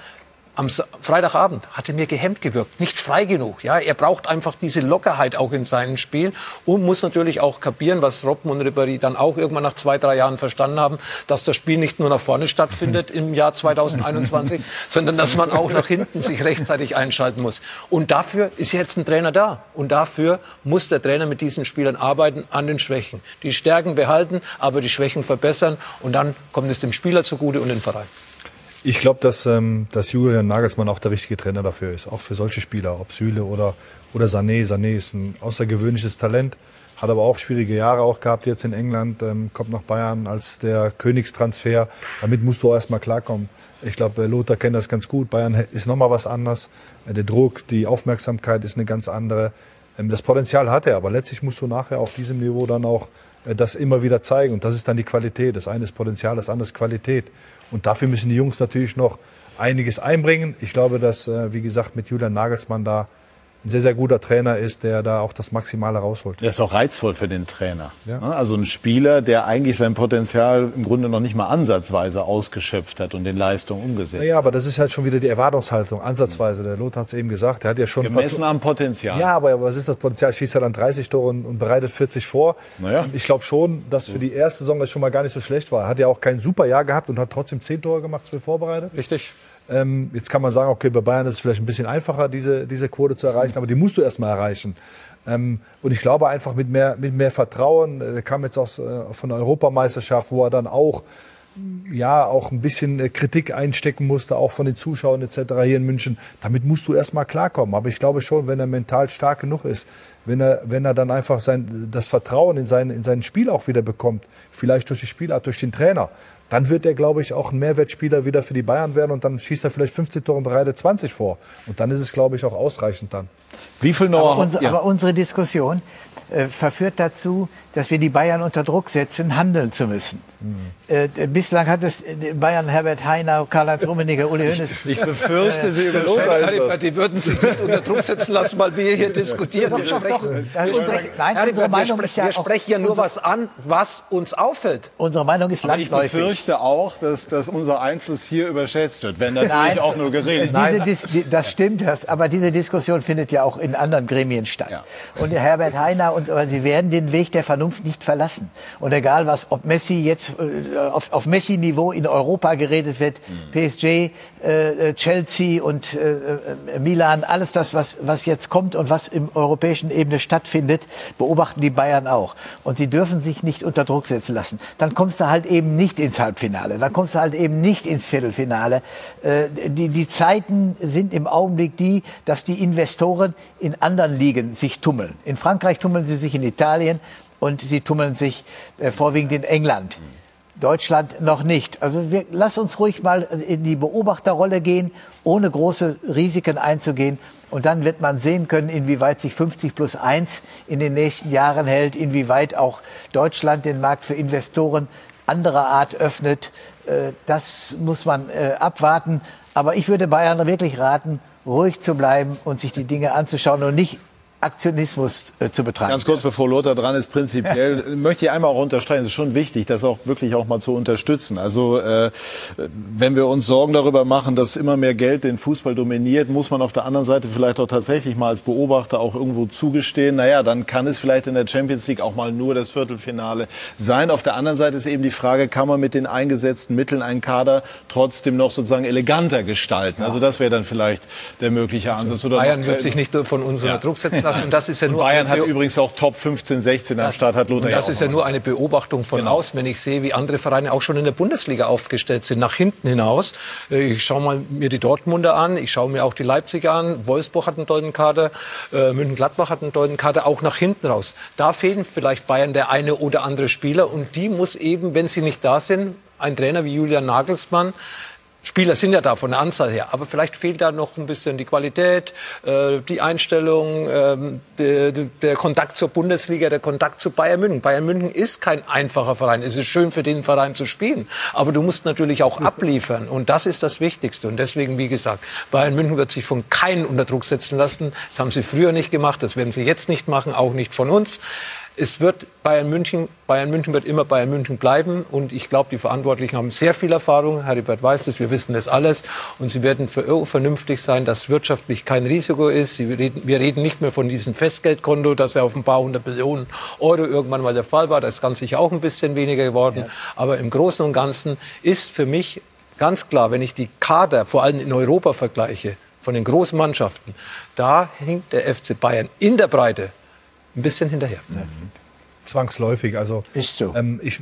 am Freitagabend hat er mir gehemmt gewirkt, nicht frei genug. Ja, er braucht einfach diese Lockerheit auch in seinem Spiel und muss natürlich auch kapieren, was Robben und Ribéry dann auch irgendwann nach zwei, drei Jahren verstanden haben, dass das Spiel nicht nur nach vorne stattfindet im Jahr 2021, *laughs* sondern dass man auch nach hinten sich rechtzeitig einschalten muss. Und dafür ist jetzt ein Trainer da. Und dafür muss der Trainer mit diesen Spielern arbeiten an den Schwächen. Die Stärken behalten, aber die Schwächen verbessern. Und dann kommt es dem Spieler zugute und dem Verein. Ich glaube, dass, ähm, dass Julian Nagelsmann auch der richtige Trainer dafür ist. Auch für solche Spieler, ob Süle oder, oder Sané. Sané ist ein außergewöhnliches Talent, hat aber auch schwierige Jahre auch gehabt jetzt in England, ähm, kommt nach Bayern als der Königstransfer. Damit musst du auch erstmal klarkommen. Ich glaube, Lothar kennt das ganz gut. Bayern ist nochmal was anderes. Äh, der Druck, die Aufmerksamkeit ist eine ganz andere. Ähm, das Potenzial hat er, aber letztlich musst du nachher auf diesem Niveau dann auch äh, das immer wieder zeigen. Und das ist dann die Qualität. Das eine ist Potenzial, das andere ist Qualität. Und dafür müssen die Jungs natürlich noch einiges einbringen. Ich glaube, dass, äh, wie gesagt, mit Julian Nagelsmann da ein sehr, sehr guter Trainer ist, der da auch das Maximale rausholt. Der ist auch reizvoll für den Trainer. Ja. Also ein Spieler, der eigentlich sein Potenzial im Grunde noch nicht mal ansatzweise ausgeschöpft hat und in Leistung umgesetzt Ja, aber das ist halt schon wieder die Erwartungshaltung, ansatzweise. Der Lothar hat es eben gesagt, er hat ja schon... Gemessen am Potenzial. Ja, aber was ist das Potenzial? Schießt er dann 30 Tore und, und bereitet 40 vor? Naja. Ich glaube schon, dass für die erste Saison das schon mal gar nicht so schlecht war. Er hat ja auch kein super Jahr gehabt und hat trotzdem 10 Tore gemacht, zwei vorbereitet. Richtig. Ähm, jetzt kann man sagen, okay, bei Bayern ist es vielleicht ein bisschen einfacher, diese, diese Quote zu erreichen, aber die musst du erstmal erreichen. Ähm, und ich glaube einfach mit mehr, mit mehr Vertrauen, äh, er kam jetzt auch äh, von der Europameisterschaft, wo er dann auch ja auch ein bisschen äh, Kritik einstecken musste, auch von den Zuschauern etc. hier in München. Damit musst du erstmal klarkommen. Aber ich glaube schon, wenn er mental stark genug ist, wenn er, wenn er dann einfach sein, das Vertrauen in sein, in sein Spiel auch wieder bekommt, vielleicht durch die Spielart, durch den Trainer, dann wird er, glaube ich, auch ein Mehrwertspieler wieder für die Bayern werden und dann schießt er vielleicht 15 Tore und bereitet 20 vor. Und dann ist es, glaube ich, auch ausreichend dann. Wie viel noch? Aber, unser, ja. aber unsere Diskussion äh, verführt dazu, dass wir die Bayern unter Druck setzen, handeln zu müssen. Mhm. Äh, bislang hat es Bayern Herbert Heiner, Karl-Heinz Rummenigge, Uli *laughs* Hoeneß. Ich befürchte, äh, Sie überschätzen Die würden sich nicht unter Druck setzen lassen, weil wir hier *laughs* diskutieren. Doch, doch, doch. Unsere, nein, unsere Meinung ist ja wir sprechen ja nur was an, was uns auffällt. Unsere Meinung ist landläufig. Ich befürchte auch, dass, dass unser Einfluss hier überschätzt wird, wenn natürlich nein, auch nur gering. Diese, das stimmt, aber diese Diskussion findet ja auch in anderen Gremien statt. Ja. Und Herbert Heiner und sie werden den Weg der Vernunft nicht verlassen. Und egal was, ob Messi jetzt äh, auf, auf Messi-Niveau in Europa geredet wird, mhm. PSG, äh, äh, Chelsea und äh, äh, Milan, alles das, was, was jetzt kommt und was im europäischen Ebene stattfindet, beobachten die Bayern auch. Und sie dürfen sich nicht unter Druck setzen lassen. Dann kommst du halt eben nicht ins Halbfinale, dann kommst du halt eben nicht ins Viertelfinale. Äh, die, die Zeiten sind im Augenblick die, dass die Investoren in anderen Ligen sich tummeln. In Frankreich tummeln sie sich in Italien und sie tummeln sich äh, vorwiegend in England. Deutschland noch nicht. Also wir, lass uns ruhig mal in die Beobachterrolle gehen, ohne große Risiken einzugehen. Und dann wird man sehen können, inwieweit sich 50 plus 1 in den nächsten Jahren hält, inwieweit auch Deutschland den Markt für Investoren anderer Art öffnet. Äh, das muss man äh, abwarten. Aber ich würde Bayern wirklich raten, ruhig zu bleiben und sich die Dinge anzuschauen und nicht Aktionismus äh, zu betreiben. Ganz kurz, bevor Lothar dran ist, prinzipiell *laughs* möchte ich einmal auch unterstreichen, es ist schon wichtig, das auch wirklich auch mal zu unterstützen. Also äh, wenn wir uns Sorgen darüber machen, dass immer mehr Geld den Fußball dominiert, muss man auf der anderen Seite vielleicht auch tatsächlich mal als Beobachter auch irgendwo zugestehen, naja, dann kann es vielleicht in der Champions League auch mal nur das Viertelfinale sein. Auf der anderen Seite ist eben die Frage, kann man mit den eingesetzten Mitteln einen Kader trotzdem noch sozusagen eleganter gestalten? Also das wäre dann vielleicht der mögliche Ansatz. Oder Bayern wird sich nicht von uns unter ja. Druck setzen *laughs* lassen lassen. Und das ist ja nur Bayern hat übrigens auch Top 15, 16 am Start, hat Lothar und Das ja ist ja nur eine Beobachtung von genau. außen, wenn ich sehe, wie andere Vereine auch schon in der Bundesliga aufgestellt sind, nach hinten hinaus. Äh, ich schaue mal mir die Dortmunder an, ich schaue mir auch die Leipziger an, Wolfsburg hat einen tollen Kader, äh, München-Gladbach hat einen tollen Kader, auch nach hinten raus. Da fehlen vielleicht Bayern der eine oder andere Spieler und die muss eben, wenn sie nicht da sind, ein Trainer wie Julian Nagelsmann Spieler sind ja da von der Anzahl her, aber vielleicht fehlt da noch ein bisschen die Qualität, äh, die Einstellung, ähm, der, der, Kontakt zur Bundesliga, der Kontakt zu Bayern München. Bayern München ist kein einfacher Verein. Es ist schön für den Verein zu spielen, aber du musst natürlich auch abliefern und das ist das Wichtigste. Und deswegen, wie gesagt, Bayern München wird sich von keinem unter Druck setzen lassen. Das haben sie früher nicht gemacht, das werden sie jetzt nicht machen, auch nicht von uns. Es wird Bayern München, Bayern München wird immer Bayern München bleiben. Und ich glaube, die Verantwortlichen haben sehr viel Erfahrung. Heribert weiß das, wir wissen das alles. Und sie werden für vernünftig sein, dass wirtschaftlich kein Risiko ist. Reden, wir reden nicht mehr von diesem Festgeldkonto, das ja auf ein paar hundert Millionen Euro irgendwann mal der Fall war. Das ist ganz sicher auch ein bisschen weniger geworden. Ja. Aber im Großen und Ganzen ist für mich ganz klar, wenn ich die Kader vor allem in Europa vergleiche, von den großen Mannschaften, da hinkt der FC Bayern in der Breite ein bisschen hinterher. Mhm. Zwangsläufig. Also, ist so. Ähm, ich,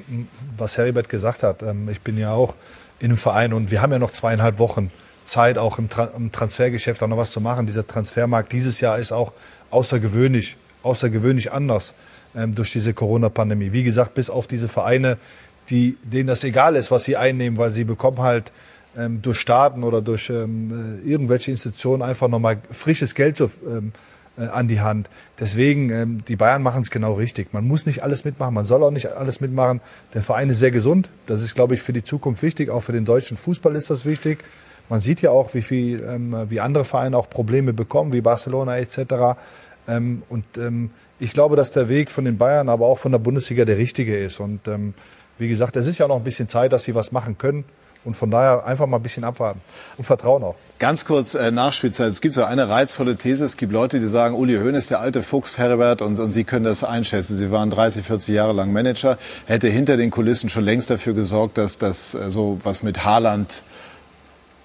was Heribert gesagt hat, ähm, ich bin ja auch in einem Verein und wir haben ja noch zweieinhalb Wochen Zeit, auch im, Tra im Transfergeschäft auch noch was zu machen. Dieser Transfermarkt dieses Jahr ist auch außergewöhnlich, außergewöhnlich anders ähm, durch diese Corona-Pandemie. Wie gesagt, bis auf diese Vereine, die, denen das egal ist, was sie einnehmen, weil sie bekommen halt ähm, durch Staaten oder durch ähm, äh, irgendwelche Institutionen einfach nochmal frisches Geld zu, ähm, äh, an die Hand. Deswegen, ähm, die Bayern machen es genau richtig. Man muss nicht alles mitmachen, man soll auch nicht alles mitmachen. Der Verein ist sehr gesund. Das ist, glaube ich, für die Zukunft wichtig. Auch für den deutschen Fußball ist das wichtig. Man sieht ja auch, wie viel, ähm, wie andere Vereine auch Probleme bekommen, wie Barcelona etc. Ähm, und ähm, ich glaube, dass der Weg von den Bayern, aber auch von der Bundesliga der richtige ist. Und ähm, wie gesagt, es ist ja noch ein bisschen Zeit, dass sie was machen können. Und von daher einfach mal ein bisschen abwarten und Vertrauen auch. Ganz kurz äh, Nachspielzeit. Es gibt so eine reizvolle These. Es gibt Leute, die sagen, Uli Hoeneß ist der alte Fuchs, Herbert, und, und Sie können das einschätzen. Sie waren 30, 40 Jahre lang Manager. Hätte hinter den Kulissen schon längst dafür gesorgt, dass das äh, so was mit Haaland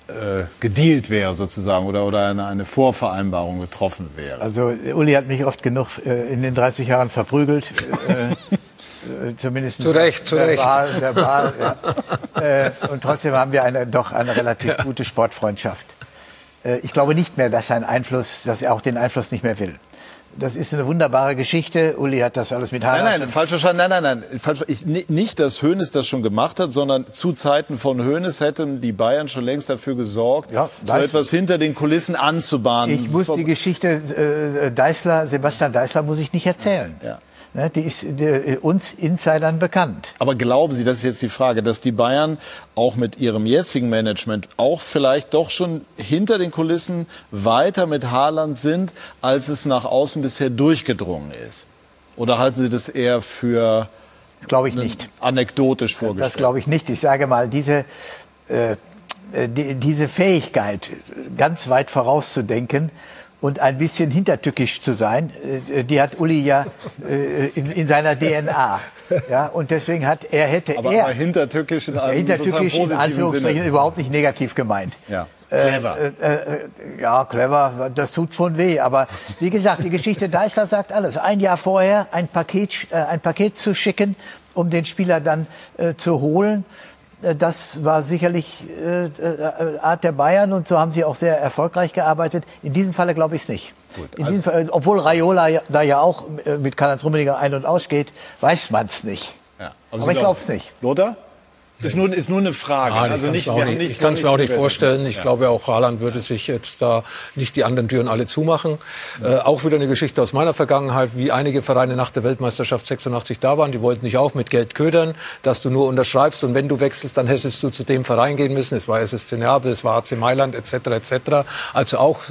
äh, gedealt wäre sozusagen oder, oder eine, eine Vorvereinbarung getroffen wäre. Also Uli hat mich oft genug äh, in den 30 Jahren verprügelt. *laughs* Zumindest zu Recht, zu verbal, Recht. Verbal, ja. *laughs* äh, und trotzdem haben wir eine, doch eine relativ gute Sportfreundschaft. Äh, ich glaube nicht mehr, dass sein Einfluss, dass er auch den Einfluss nicht mehr will. Das ist eine wunderbare Geschichte. Uli hat das alles mit Harald. Nein, nein, falsch verstanden. Nein, nein, nein. Falsch, ich, nicht, dass Hoeneß das schon gemacht hat, sondern zu Zeiten von Hoeneß hätten die Bayern schon längst dafür gesorgt, ja, so etwas hinter den Kulissen anzubahnen. Ich muss die Geschichte äh, Deißler, Sebastian Deißler muss ich nicht erzählen. Ja. Ne, die ist die, uns Insidern bekannt. Aber glauben Sie, das ist jetzt die Frage, dass die Bayern auch mit ihrem jetzigen Management auch vielleicht doch schon hinter den Kulissen weiter mit Haaland sind, als es nach außen bisher durchgedrungen ist? Oder halten Sie das eher für das glaube ich nicht. anekdotisch vorgestellt? Das glaube ich nicht. Ich sage mal, diese äh, äh die, diese Fähigkeit, ganz weit vorauszudenken und ein bisschen hintertückisch zu sein, äh, die hat Uli ja äh, in, in seiner DNA. Ja, und deswegen hat er hätte aber, er aber hintertückisch in, einem, hintertückisch in Anführungsstrichen Sinne. überhaupt nicht negativ gemeint. Ja. Clever. Äh, äh, ja, clever, das tut schon weh. Aber wie gesagt, die Geschichte Deißler sagt alles. Ein Jahr vorher ein Paket, äh, ein Paket zu schicken, um den Spieler dann äh, zu holen. Äh, das war sicherlich äh, äh, Art der Bayern und so haben sie auch sehr erfolgreich gearbeitet. In diesem Falle glaube ich es nicht. Gut, also diesem Fall, obwohl Raiola da ja auch äh, mit Karl-Heinz Rummeniger ein- und ausgeht, weiß man es nicht. Ja, aber, aber ich glaube es nicht. Lothar? Ist nur, ist nur eine Frage. Ah, also nicht, nicht, nicht, ich kann es mir auch nicht vorstellen. Ich ja. glaube, auch Haaland würde sich jetzt da nicht die anderen Türen alle zumachen. Äh, auch wieder eine Geschichte aus meiner Vergangenheit, wie einige Vereine nach der Weltmeisterschaft 86 da waren. Die wollten dich auch mit Geld ködern, dass du nur unterschreibst und wenn du wechselst, dann hättest du zu dem Verein gehen müssen. Es war SSC Neapel, es war AC Mailand etc. etc. Also auch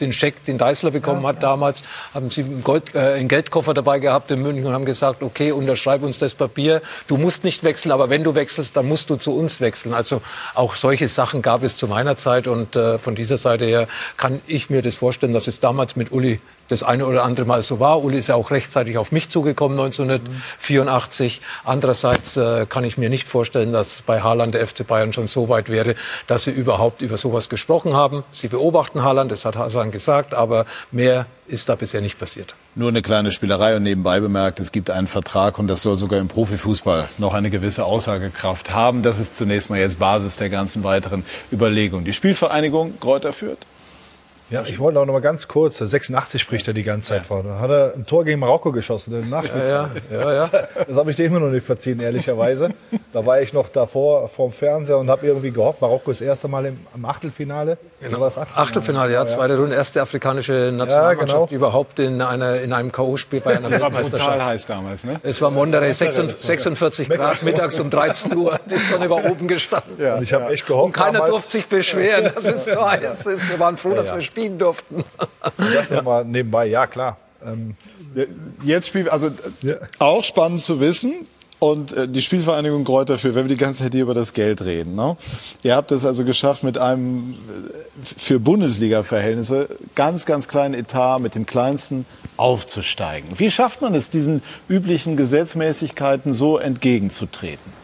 den Scheck, den Deißler bekommen ja, hat ja. damals, haben sie einen, Gold, äh, einen, Geldkoffer dabei gehabt in München und haben gesagt, okay, unterschreib uns das Papier. Du musst nicht wechseln, aber wenn du wechselst, dann musst du zu uns wechseln. Also auch solche Sachen gab es zu meiner Zeit und äh, von dieser Seite her kann ich mir das vorstellen, dass es damals mit Uli das eine oder andere Mal so war. Uli ist ja auch rechtzeitig auf mich zugekommen 1984. Andererseits äh, kann ich mir nicht vorstellen, dass bei Haaland der FC Bayern schon so weit wäre, dass sie überhaupt über sowas gesprochen haben. Sie beobachten Haaland, das hat Hasan gesagt, aber mehr ist da bisher nicht passiert. Nur eine kleine Spielerei und nebenbei bemerkt, es gibt einen Vertrag und das soll sogar im Profifußball noch eine gewisse Aussagekraft haben. Das ist zunächst mal jetzt Basis der ganzen weiteren Überlegungen. Die Spielvereinigung Kräuter führt. Ja, ich wollte auch noch mal ganz kurz, 86 spricht er die ganze Zeit ja. vor. Da hat er ein Tor gegen Marokko geschossen, in der Ja, ja, ja, *laughs* Das habe ich dir immer noch nicht verziehen, ehrlicherweise. da war ich noch davor vorm Fernseher und habe irgendwie gehofft, Marokko ist das erste Mal im, im Achtelfinale. Genau. Achtelfinale, Achtelfinale, ja, zweite Runde, erste afrikanische Nationalmannschaft genau. überhaupt in, einer, in einem K.O.-Spiel bei einer das Weltmeisterschaft. Das war brutal heiß damals, ne? Es war Monterey, 46, 46 Grad, mittags um 13 Uhr, die Sonne war oben gestanden. Ja, und ich habe echt gehofft. Und keiner durfte sich beschweren, das ist so heiß. Wir waren froh, dass wir spielen durften. *laughs* das nochmal nebenbei, ja klar. Ähm, Jetzt spielen also ja. auch spannend zu wissen. Und äh, die Spielvereinigung Greut dafür, wenn wir die ganze Zeit hier über das Geld reden. Ne? Ihr habt es also geschafft, mit einem äh, für Bundesliga-Verhältnisse ganz, ganz kleinen Etat, mit dem kleinsten aufzusteigen. Wie schafft man es, diesen üblichen Gesetzmäßigkeiten so entgegenzutreten?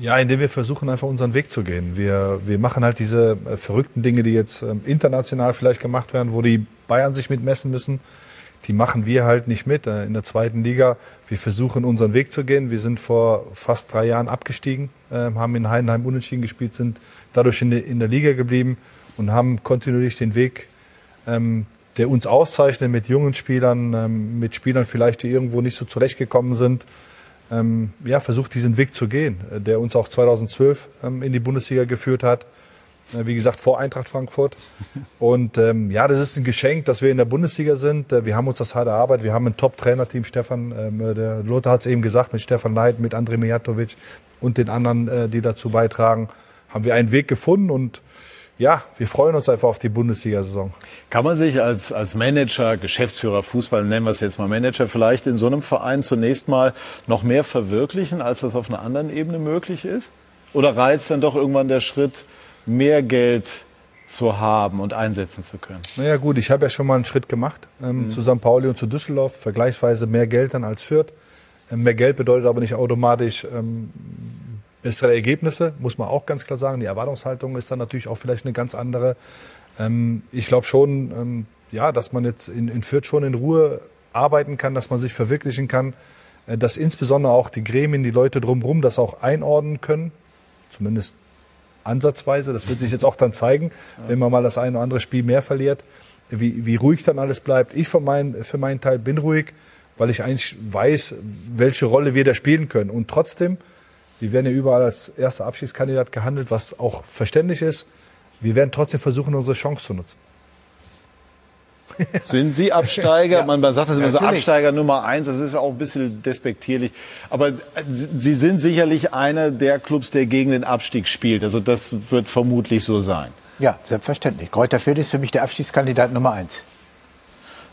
Ja, indem wir versuchen, einfach unseren Weg zu gehen. Wir, wir machen halt diese äh, verrückten Dinge, die jetzt ähm, international vielleicht gemacht werden, wo die Bayern sich mitmessen müssen. Die machen wir halt nicht mit äh, in der zweiten Liga. Wir versuchen, unseren Weg zu gehen. Wir sind vor fast drei Jahren abgestiegen, äh, haben in Heidenheim unentschieden gespielt, sind dadurch in, in der Liga geblieben und haben kontinuierlich den Weg, ähm, der uns auszeichnet mit jungen Spielern, ähm, mit Spielern vielleicht, die irgendwo nicht so zurechtgekommen sind, ähm, ja, versucht, diesen Weg zu gehen, äh, der uns auch 2012 ähm, in die Bundesliga geführt hat. Äh, wie gesagt, vor Eintracht Frankfurt. *laughs* Und ähm, ja, das ist ein Geschenk, dass wir in der Bundesliga sind. Äh, wir haben uns das hart erarbeitet. Wir haben ein Top-Trainerteam, Stefan, ähm, der Lothar hat es eben gesagt, mit Stefan Leit, mit André Mijatovic und den anderen, äh, die dazu beitragen, haben wir einen Weg gefunden und ja, wir freuen uns einfach auf die Bundesliga-Saison. Kann man sich als, als Manager, Geschäftsführer, Fußball, nennen wir es jetzt mal Manager, vielleicht in so einem Verein zunächst mal noch mehr verwirklichen, als das auf einer anderen Ebene möglich ist? Oder reizt dann doch irgendwann der Schritt, mehr Geld zu haben und einsetzen zu können? Naja gut, ich habe ja schon mal einen Schritt gemacht ähm, mhm. zu St. Pauli und zu Düsseldorf, vergleichsweise mehr Geld dann als Fürth. Ähm, mehr Geld bedeutet aber nicht automatisch ähm, bessere Ergebnisse, muss man auch ganz klar sagen. Die Erwartungshaltung ist dann natürlich auch vielleicht eine ganz andere. Ähm, ich glaube schon, ähm, ja, dass man jetzt in, in Fürth schon in Ruhe arbeiten kann, dass man sich verwirklichen kann, äh, dass insbesondere auch die Gremien, die Leute drumherum das auch einordnen können, zumindest ansatzweise. Das wird sich jetzt auch dann zeigen, wenn man mal das eine oder andere Spiel mehr verliert, wie, wie ruhig dann alles bleibt. Ich für, mein, für meinen Teil bin ruhig, weil ich eigentlich weiß, welche Rolle wir da spielen können. Und trotzdem, wir werden ja überall als erster Abschiedskandidat gehandelt, was auch verständlich ist. Wir werden trotzdem versuchen, unsere Chance zu nutzen. Sind Sie Absteiger? *laughs* ja. man, sagt das immer so, Absteiger Nummer eins, das ist auch ein bisschen despektierlich. Aber Sie sind sicherlich einer der Clubs, der gegen den Abstieg spielt. Also das wird vermutlich so sein. Ja, selbstverständlich. Kräuter Fürth ist für mich der Abstiegskandidat Nummer eins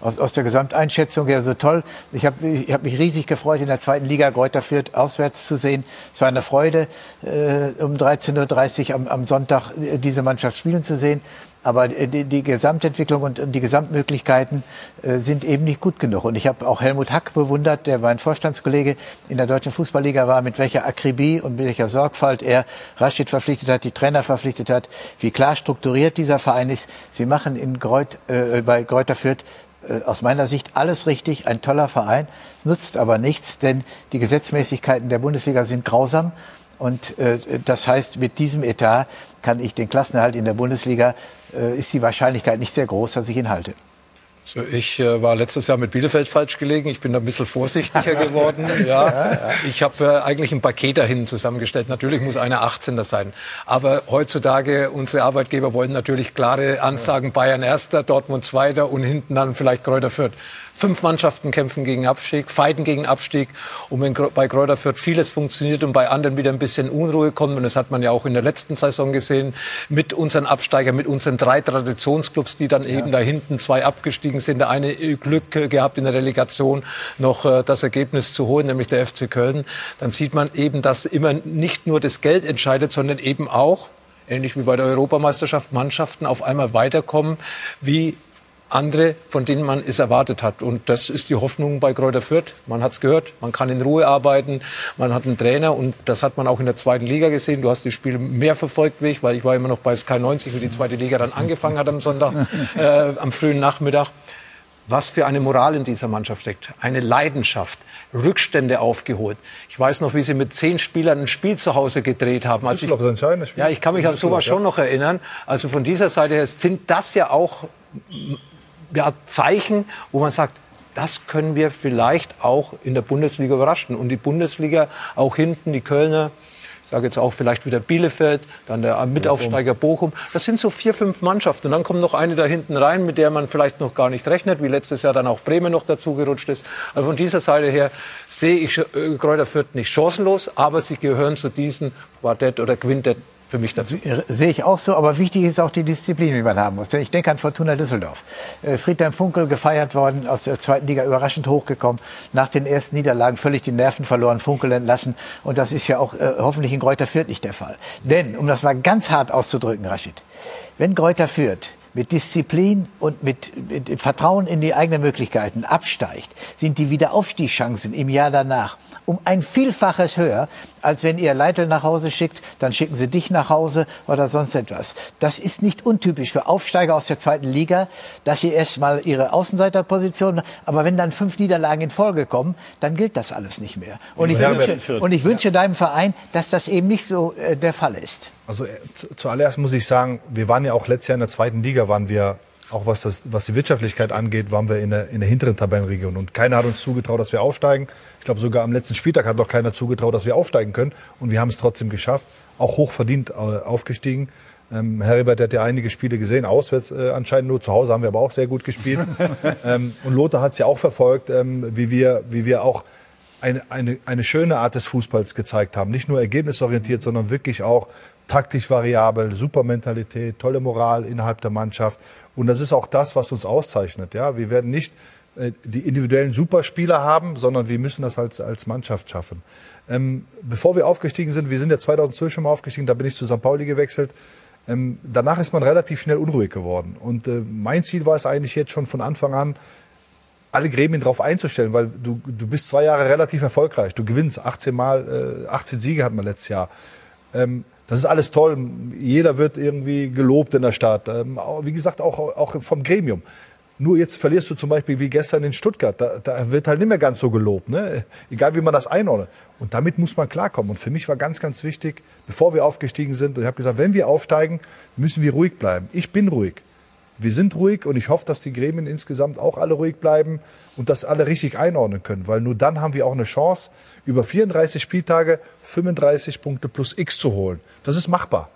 aus, aus der Gesamteinschätzung ja so toll. Ich habe ich hab mich riesig gefreut, in der zweiten Liga Greuther Fürth auswärts zu sehen. Es war eine Freude, äh, um 13.30 Uhr am, am Sonntag äh, diese Mannschaft spielen zu sehen. Aber die, die Gesamtentwicklung und, die Gesamtmöglichkeiten äh, sind eben nicht gut genug. Und ich habe auch Helmut Hack bewundert, der mein Vorstandskollege in der Deutschen Fußballliga war, mit welcher Akribie und mit welcher Sorgfalt er Rashid verpflichtet hat, die Trainer verpflichtet hat, wie klar strukturiert dieser Verein ist. Sie machen in Greut, äh, bei Greuther Fürth äh, aus meiner Sicht alles richtig, ein toller Verein, nutzt aber nichts, denn die Gesetzmäßigkeiten der Bundesliga sind grausam. Und äh, das heißt, mit diesem Etat kann ich den Klassenerhalt in der Bundesliga, äh, ist die Wahrscheinlichkeit nicht sehr groß, dass ich ihn halte. Also ich äh, war letztes Jahr mit Bielefeld falsch gelegen. Ich bin da ein bisschen vorsichtiger *laughs* geworden. ja. ja, ja. Ich habe äh, eigentlich ein Paket dahin zusammengestellt. Natürlich muss einer 18er sein. Aber heutzutage, unsere Arbeitgeber wollen natürlich klare Ansagen. Bayern Erster, Dortmund Zweiter und hinten dann vielleicht Kräuter Fürth. Fünf Mannschaften kämpfen gegen Abstieg, fighten gegen Abstieg. Und wenn bei Kräuter Fürth vieles funktioniert und bei anderen wieder ein bisschen Unruhe kommt, und das hat man ja auch in der letzten Saison gesehen, mit unseren Absteigern, mit unseren drei Traditionsclubs, die dann ja. eben da hinten zwei abgestiegen sind. Der eine Glück gehabt in der Relegation noch äh, das Ergebnis zu holen, nämlich der FC Köln. Dann sieht man eben, dass immer nicht nur das Geld entscheidet, sondern eben auch ähnlich wie bei der Europameisterschaft, Mannschaften auf einmal weiterkommen, wie andere, von denen man es erwartet hat. Und das ist die Hoffnung bei Kräuter Fürth. Man hat es gehört, man kann in Ruhe arbeiten, man hat einen Trainer und das hat man auch in der zweiten Liga gesehen. Du hast die Spiele mehr verfolgt wie ich, weil ich war immer noch bei Sky 90, wie die zweite Liga dann angefangen hat am Sonntag, *laughs* äh, am frühen Nachmittag. Was für eine Moral in dieser Mannschaft steckt. Eine Leidenschaft. Rückstände aufgeholt. Ich weiß noch, wie sie mit zehn Spielern ein Spiel zu Hause gedreht haben. Also ich, ja, ich kann mich an sowas schon noch erinnern. Also von dieser Seite her sind das ja auch ja, Zeichen, wo man sagt, das können wir vielleicht auch in der Bundesliga überraschen. Und die Bundesliga auch hinten, die Kölner, ich sage jetzt auch vielleicht wieder Bielefeld, dann der Mitaufsteiger Bochum. Das sind so vier, fünf Mannschaften. Und dann kommt noch eine da hinten rein, mit der man vielleicht noch gar nicht rechnet, wie letztes Jahr dann auch Bremen noch dazugerutscht ist. Also von dieser Seite her sehe ich äh, Kräuter Fürth nicht chancenlos, aber sie gehören zu diesen Quartett oder Quintett für mich dazu. Sehe ich auch so, aber wichtig ist auch die Disziplin, die man haben muss. Ich denke an Fortuna Düsseldorf. Äh, Friedhelm Funkel gefeiert worden, aus der zweiten Liga überraschend hochgekommen, nach den ersten Niederlagen völlig die Nerven verloren, Funkel entlassen. Und das ist ja auch äh, hoffentlich in Greuther Fürth nicht der Fall. Denn, um das mal ganz hart auszudrücken, Rashid, wenn Greuther Fürth mit Disziplin und mit, mit, Vertrauen in die eigenen Möglichkeiten absteigt, sind die Wiederaufstiegschancen im Jahr danach um ein Vielfaches höher, als wenn ihr Leitl nach Hause schickt, dann schicken sie dich nach Hause oder sonst etwas. Das ist nicht untypisch für Aufsteiger aus der zweiten Liga, dass sie erst mal ihre Außenseiterposition, aber wenn dann fünf Niederlagen in Folge kommen, dann gilt das alles nicht mehr. Und ich wünsche, und ich wünsche deinem Verein, dass das eben nicht so äh, der Fall ist. Also äh, zuallererst muss ich sagen, wir waren ja auch letztes Jahr in der zweiten Liga, waren wir auch was, das, was die Wirtschaftlichkeit angeht, waren wir in der, in der hinteren Tabellenregion. Und keiner hat uns zugetraut, dass wir aufsteigen. Ich glaube, sogar am letzten Spieltag hat noch keiner zugetraut, dass wir aufsteigen können. Und wir haben es trotzdem geschafft. Auch hochverdient äh, aufgestiegen. Ähm, Heribert hat ja einige Spiele gesehen, auswärts äh, anscheinend nur. Zu Hause haben wir aber auch sehr gut gespielt. *laughs* ähm, und Lothar hat es ja auch verfolgt, ähm, wie, wir, wie wir auch eine, eine, eine schöne Art des Fußballs gezeigt haben. Nicht nur ergebnisorientiert, sondern wirklich auch taktisch variabel, super Mentalität, tolle Moral innerhalb der Mannschaft. Und das ist auch das, was uns auszeichnet. Ja, wir werden nicht äh, die individuellen Superspieler haben, sondern wir müssen das als, als Mannschaft schaffen. Ähm, bevor wir aufgestiegen sind, wir sind ja 2012 schon mal aufgestiegen, da bin ich zu St. Pauli gewechselt. Ähm, danach ist man relativ schnell unruhig geworden. Und äh, mein Ziel war es eigentlich jetzt schon von Anfang an, alle Gremien darauf einzustellen, weil du, du bist zwei Jahre relativ erfolgreich. Du gewinnst 18 Mal, äh, 18 Siege hatten wir letztes Jahr. Ähm, das ist alles toll. Jeder wird irgendwie gelobt in der Stadt. Ähm, wie gesagt, auch, auch vom Gremium. Nur jetzt verlierst du zum Beispiel wie gestern in Stuttgart. Da, da wird halt nicht mehr ganz so gelobt, ne? egal wie man das einordnet. Und damit muss man klarkommen. Und für mich war ganz, ganz wichtig, bevor wir aufgestiegen sind, und ich habe gesagt, wenn wir aufsteigen, müssen wir ruhig bleiben. Ich bin ruhig. Wir sind ruhig und ich hoffe, dass die Gremien insgesamt auch alle ruhig bleiben und das alle richtig einordnen können, weil nur dann haben wir auch eine Chance, über 34 Spieltage 35 Punkte plus X zu holen. Das ist machbar.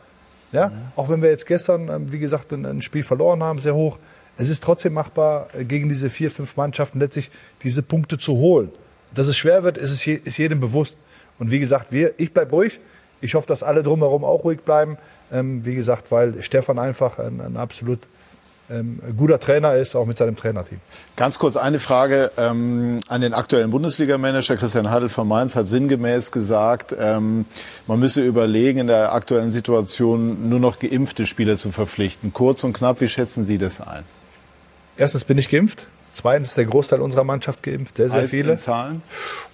Ja? Mhm. Auch wenn wir jetzt gestern, ähm, wie gesagt, ein Spiel verloren haben, sehr hoch. Es ist trotzdem machbar, äh, gegen diese vier, fünf Mannschaften letztlich diese Punkte zu holen. Dass es schwer wird, ist, ist jedem bewusst. Und wie gesagt, wir, ich bleibe ruhig. Ich hoffe, dass alle drumherum auch ruhig bleiben. Ähm, wie gesagt, weil Stefan einfach ein, ein absolut ähm, guter Trainer ist, auch mit seinem Trainerteam. Ganz kurz eine Frage ähm, an den aktuellen Bundesliga-Manager. Christian Hadl von Mainz hat sinngemäß gesagt, ähm, man müsse überlegen, in der aktuellen Situation nur noch geimpfte Spieler zu verpflichten. Kurz und knapp, wie schätzen Sie das ein? Erstens bin ich geimpft. Zweitens ist der Großteil unserer Mannschaft geimpft, sehr, sehr heißt viele. In Zahlen?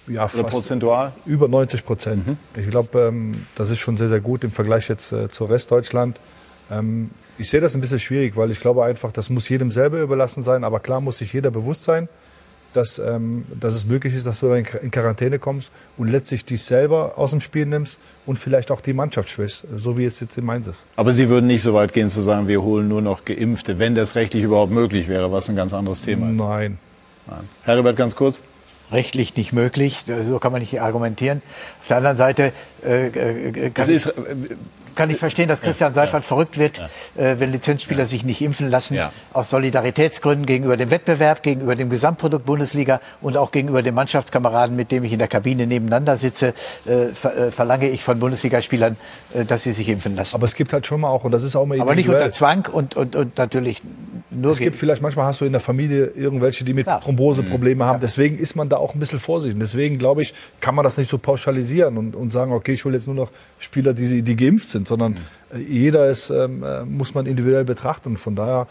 Ja, Oder fast prozentual? Über 90 Prozent. Mhm. Ich glaube, ähm, das ist schon sehr, sehr gut im Vergleich jetzt äh, zu Restdeutschland. Ich sehe das ein bisschen schwierig, weil ich glaube einfach, das muss jedem selber überlassen sein. Aber klar muss sich jeder bewusst sein, dass, ähm, dass es möglich ist, dass du in Quarantäne kommst und letztlich dich selber aus dem Spiel nimmst und vielleicht auch die Mannschaft schwächst, so wie es jetzt in Mainz ist. Aber Sie würden nicht so weit gehen zu sagen, wir holen nur noch Geimpfte, wenn das rechtlich überhaupt möglich wäre, was ein ganz anderes Thema ist. Nein. Nein. Herbert, ganz kurz rechtlich nicht möglich. So kann man nicht argumentieren. Auf der anderen Seite äh, äh kann, ist, kann ich verstehen, dass Christian Seifert ja. verrückt wird, ja. äh, wenn Lizenzspieler ja. sich nicht impfen lassen, aus Solidaritätsgründen gegenüber dem Wettbewerb, gegenüber dem Gesamtprodukt Bundesliga und auch gegenüber den Mannschaftskameraden, mit dem ich in der Kabine nebeneinander sitze, äh, ver äh, verlange ich von Bundesligaspielern, äh, dass sie sich impfen lassen. Aber es gibt halt schon mal auch, und das ist auch mal Aber nicht unter Zwang und, und, und natürlich nur Es gibt vielleicht, manchmal hast du in der Familie irgendwelche, die mit Thromboseprobleme mhm. haben. Deswegen ist man da auch ein bisschen vorsichtig. Deswegen, glaube ich, kann man das nicht so pauschalisieren und, und sagen, okay, ich hole jetzt nur noch Spieler, die, die geimpft sind sondern äh, jeder ist, ähm, äh, muss man individuell betrachten. Und von daher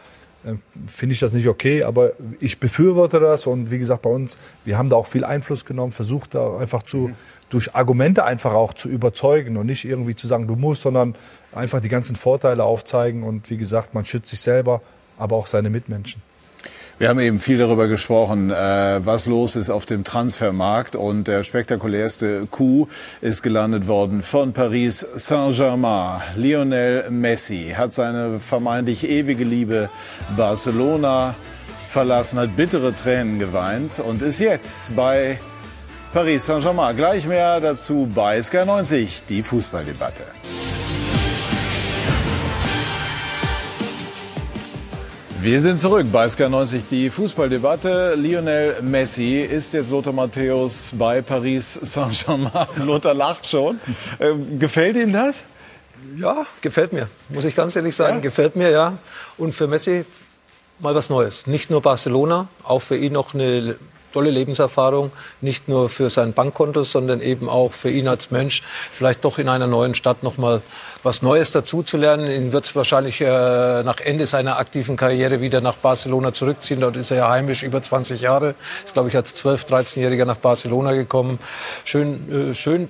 äh, finde ich das nicht okay, aber ich befürworte das und wie gesagt bei uns, wir haben da auch viel Einfluss genommen, versucht da einfach zu, mhm. durch Argumente einfach auch zu überzeugen und nicht irgendwie zu sagen, du musst, sondern einfach die ganzen Vorteile aufzeigen und wie gesagt, man schützt sich selber, aber auch seine Mitmenschen. Wir haben eben viel darüber gesprochen, äh, was los ist auf dem Transfermarkt. Und der spektakulärste Coup ist gelandet worden von Paris Saint-Germain. Lionel Messi hat seine vermeintlich ewige Liebe Barcelona verlassen, hat bittere Tränen geweint und ist jetzt bei Paris Saint-Germain. Gleich mehr dazu bei Sky 90, die Fußballdebatte. Wir sind zurück bei SK90, die Fußballdebatte. Lionel Messi ist jetzt Lothar Matthäus bei Paris Saint-Germain. *laughs* Lothar lacht schon. Ähm, gefällt Ihnen das? Ja, gefällt mir, muss ich ganz ehrlich sagen. Ja? Gefällt mir, ja. Und für Messi mal was Neues. Nicht nur Barcelona, auch für ihn noch eine tolle Lebenserfahrung, nicht nur für sein Bankkonto, sondern eben auch für ihn als Mensch, vielleicht doch in einer neuen Stadt noch mal was Neues dazuzulernen. Ihn wird es wahrscheinlich äh, nach Ende seiner aktiven Karriere wieder nach Barcelona zurückziehen. Dort ist er ja heimisch über 20 Jahre. Ist, glaube ich, als 12-, 13-Jähriger nach Barcelona gekommen. Schön, äh, schön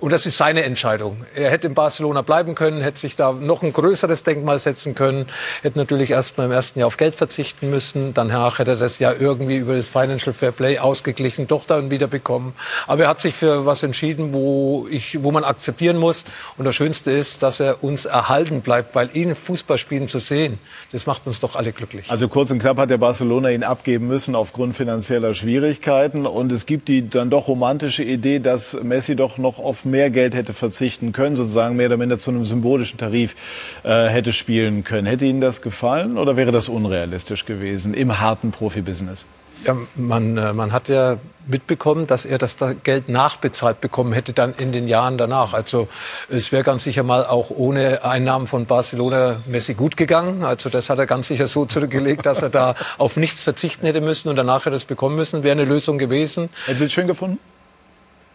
und das ist seine Entscheidung. Er hätte in Barcelona bleiben können, hätte sich da noch ein größeres Denkmal setzen können, hätte natürlich erst mal im ersten Jahr auf Geld verzichten müssen. Danach hätte er das ja irgendwie über das Financial Fair Play ausgeglichen, doch dann wieder bekommen. Aber er hat sich für was entschieden, wo, ich, wo man akzeptieren muss. Und das Schönste ist, dass er uns erhalten bleibt, weil ihn Fußball spielen zu sehen, das macht uns doch alle glücklich. Also kurz und knapp hat der Barcelona ihn abgeben müssen aufgrund finanzieller Schwierigkeiten. Und es gibt die dann doch romantische Idee, dass Messi doch noch auf mehr Geld hätte verzichten können, sozusagen mehr oder minder zu einem symbolischen Tarif äh, hätte spielen können. Hätte Ihnen das gefallen oder wäre das unrealistisch gewesen im harten Profibusiness? Ja, man, äh, man hat ja mitbekommen, dass er das Geld nachbezahlt bekommen hätte dann in den Jahren danach. Also es wäre ganz sicher mal auch ohne Einnahmen von Barcelona Messi gut gegangen. Also das hat er ganz sicher so zurückgelegt, dass er da *laughs* auf nichts verzichten hätte müssen und danach hätte er es bekommen müssen. Wäre eine Lösung gewesen. Hätten Sie es schön gefunden?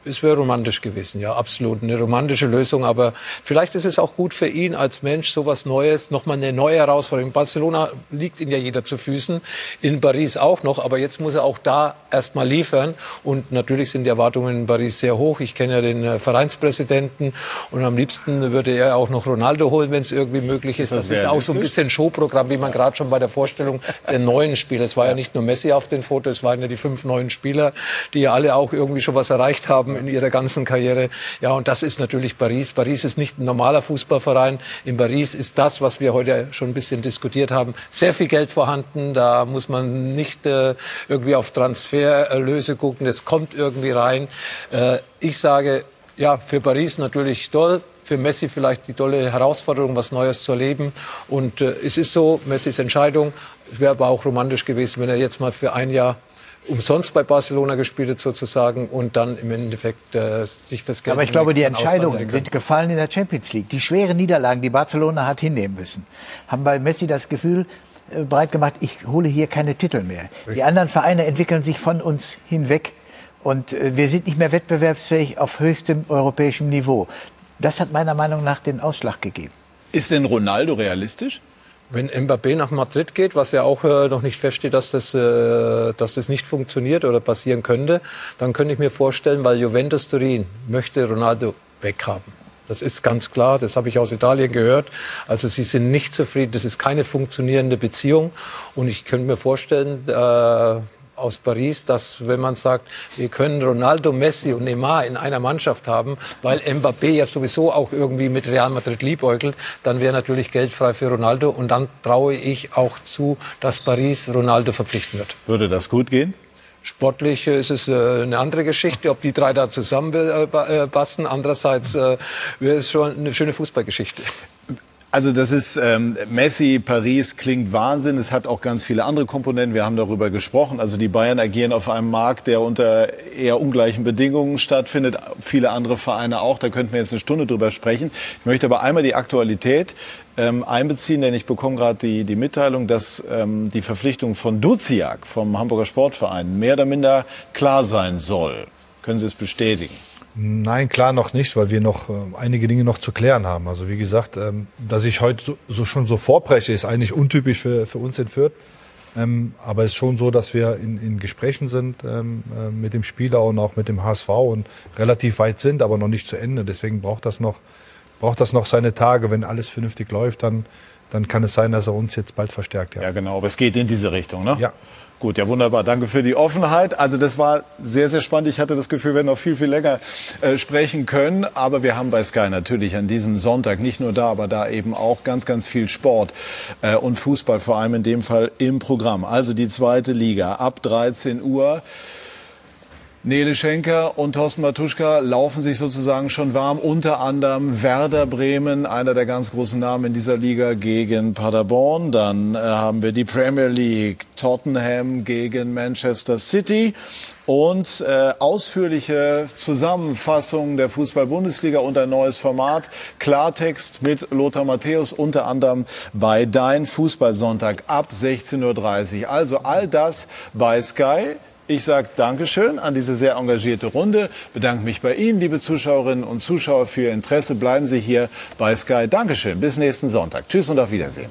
Es wäre romantisch gewesen, ja, absolut. Eine romantische Lösung. Aber vielleicht ist es auch gut für ihn als Mensch, so was Neues, nochmal eine neue Herausforderung. Barcelona liegt ihm ja jeder zu Füßen, in Paris auch noch. Aber jetzt muss er auch da erstmal liefern. Und natürlich sind die Erwartungen in Paris sehr hoch. Ich kenne ja den äh, Vereinspräsidenten. Und am liebsten würde er auch noch Ronaldo holen, wenn es irgendwie möglich ist. Das, das ist auch so ein bisschen Showprogramm, wie man gerade schon bei der Vorstellung der neuen Spieler. Es war ja nicht nur Messi auf den Fotos, es waren ja die fünf neuen Spieler, die ja alle auch irgendwie schon was erreicht haben haben in ihrer ganzen Karriere. Ja, und das ist natürlich Paris. Paris ist nicht ein normaler Fußballverein. In Paris ist das, was wir heute schon ein bisschen diskutiert haben, sehr viel Geld vorhanden. Da muss man nicht äh, irgendwie auf Transfererlöse gucken. Das kommt irgendwie rein. Äh, ich sage, ja, für Paris natürlich toll für Messi vielleicht die tolle Herausforderung, was Neues zu erleben. Und äh, es ist so, Messis Entscheidung. Es wäre aber auch romantisch gewesen, wenn er jetzt mal für ein Jahr umsonst bei Barcelona gespielt hat sozusagen und dann im Endeffekt äh, sich das Geld. Aber ich glaube, die Entscheidungen sind gefallen in der Champions League. Die schweren Niederlagen, die Barcelona hat hinnehmen müssen, haben bei Messi das Gefühl äh, breit gemacht, ich hole hier keine Titel mehr. Richtig. Die anderen Vereine entwickeln sich von uns hinweg und äh, wir sind nicht mehr wettbewerbsfähig auf höchstem europäischem Niveau. Das hat meiner Meinung nach den Ausschlag gegeben. Ist denn Ronaldo realistisch? Wenn Mbappé nach Madrid geht, was ja auch äh, noch nicht feststeht, dass das, äh, dass das nicht funktioniert oder passieren könnte, dann könnte ich mir vorstellen, weil Juventus Turin möchte Ronaldo weghaben. Das ist ganz klar, das habe ich aus Italien gehört. Also sie sind nicht zufrieden, das ist keine funktionierende Beziehung. Und ich könnte mir vorstellen, äh, aus Paris, dass wenn man sagt, wir können Ronaldo, Messi und Neymar in einer Mannschaft haben, weil Mbappé ja sowieso auch irgendwie mit Real Madrid liebäugelt, dann wäre natürlich Geld frei für Ronaldo und dann traue ich auch zu, dass Paris Ronaldo verpflichten wird. Würde das gut gehen? Sportlich ist es äh, eine andere Geschichte, ob die drei da zusammenpassen. Andererseits äh, wäre es schon eine schöne Fußballgeschichte. Also das ist ähm, Messi, Paris klingt Wahnsinn. Es hat auch ganz viele andere Komponenten. Wir haben darüber gesprochen. Also die Bayern agieren auf einem Markt, der unter eher ungleichen Bedingungen stattfindet. Viele andere Vereine auch. Da könnten wir jetzt eine Stunde drüber sprechen. Ich möchte aber einmal die Aktualität ähm, einbeziehen, denn ich bekomme gerade die, die Mitteilung, dass ähm, die Verpflichtung von Duziak vom Hamburger Sportverein mehr oder minder klar sein soll. Können Sie es bestätigen? Nein, klar noch nicht, weil wir noch äh, einige Dinge noch zu klären haben. Also wie gesagt, ähm, dass ich heute so, so schon so vorbreche, ist eigentlich untypisch für, für uns in Fürth. Ähm, aber es ist schon so, dass wir in, in Gesprächen sind ähm, äh, mit dem Spieler und auch mit dem HSV und relativ weit sind, aber noch nicht zu Ende. Deswegen braucht das noch, braucht das noch seine Tage. Wenn alles vernünftig läuft, dann, dann kann es sein, dass er uns jetzt bald verstärkt. Ja, ja genau. Aber es geht in diese Richtung, ne? Ja. Gut, ja wunderbar. Danke für die Offenheit. Also das war sehr, sehr spannend. Ich hatte das Gefühl, wir werden noch viel, viel länger äh, sprechen können. Aber wir haben bei Sky natürlich an diesem Sonntag nicht nur da, aber da eben auch ganz, ganz viel Sport äh, und Fußball, vor allem in dem Fall im Programm. Also die zweite Liga ab 13 Uhr. Nele Schenker und Thorsten Matuschka laufen sich sozusagen schon warm. Unter anderem Werder Bremen, einer der ganz großen Namen in dieser Liga gegen Paderborn. Dann äh, haben wir die Premier League, Tottenham gegen Manchester City und äh, ausführliche Zusammenfassung der Fußball-Bundesliga und ein neues Format. Klartext mit Lothar Matthäus unter anderem bei Dein Fußballsonntag ab 16.30 Uhr. Also all das bei Sky. Ich sage Dankeschön an diese sehr engagierte Runde, bedanke mich bei Ihnen, liebe Zuschauerinnen und Zuschauer, für Ihr Interesse. Bleiben Sie hier bei Sky. Dankeschön. Bis nächsten Sonntag. Tschüss und auf Wiedersehen.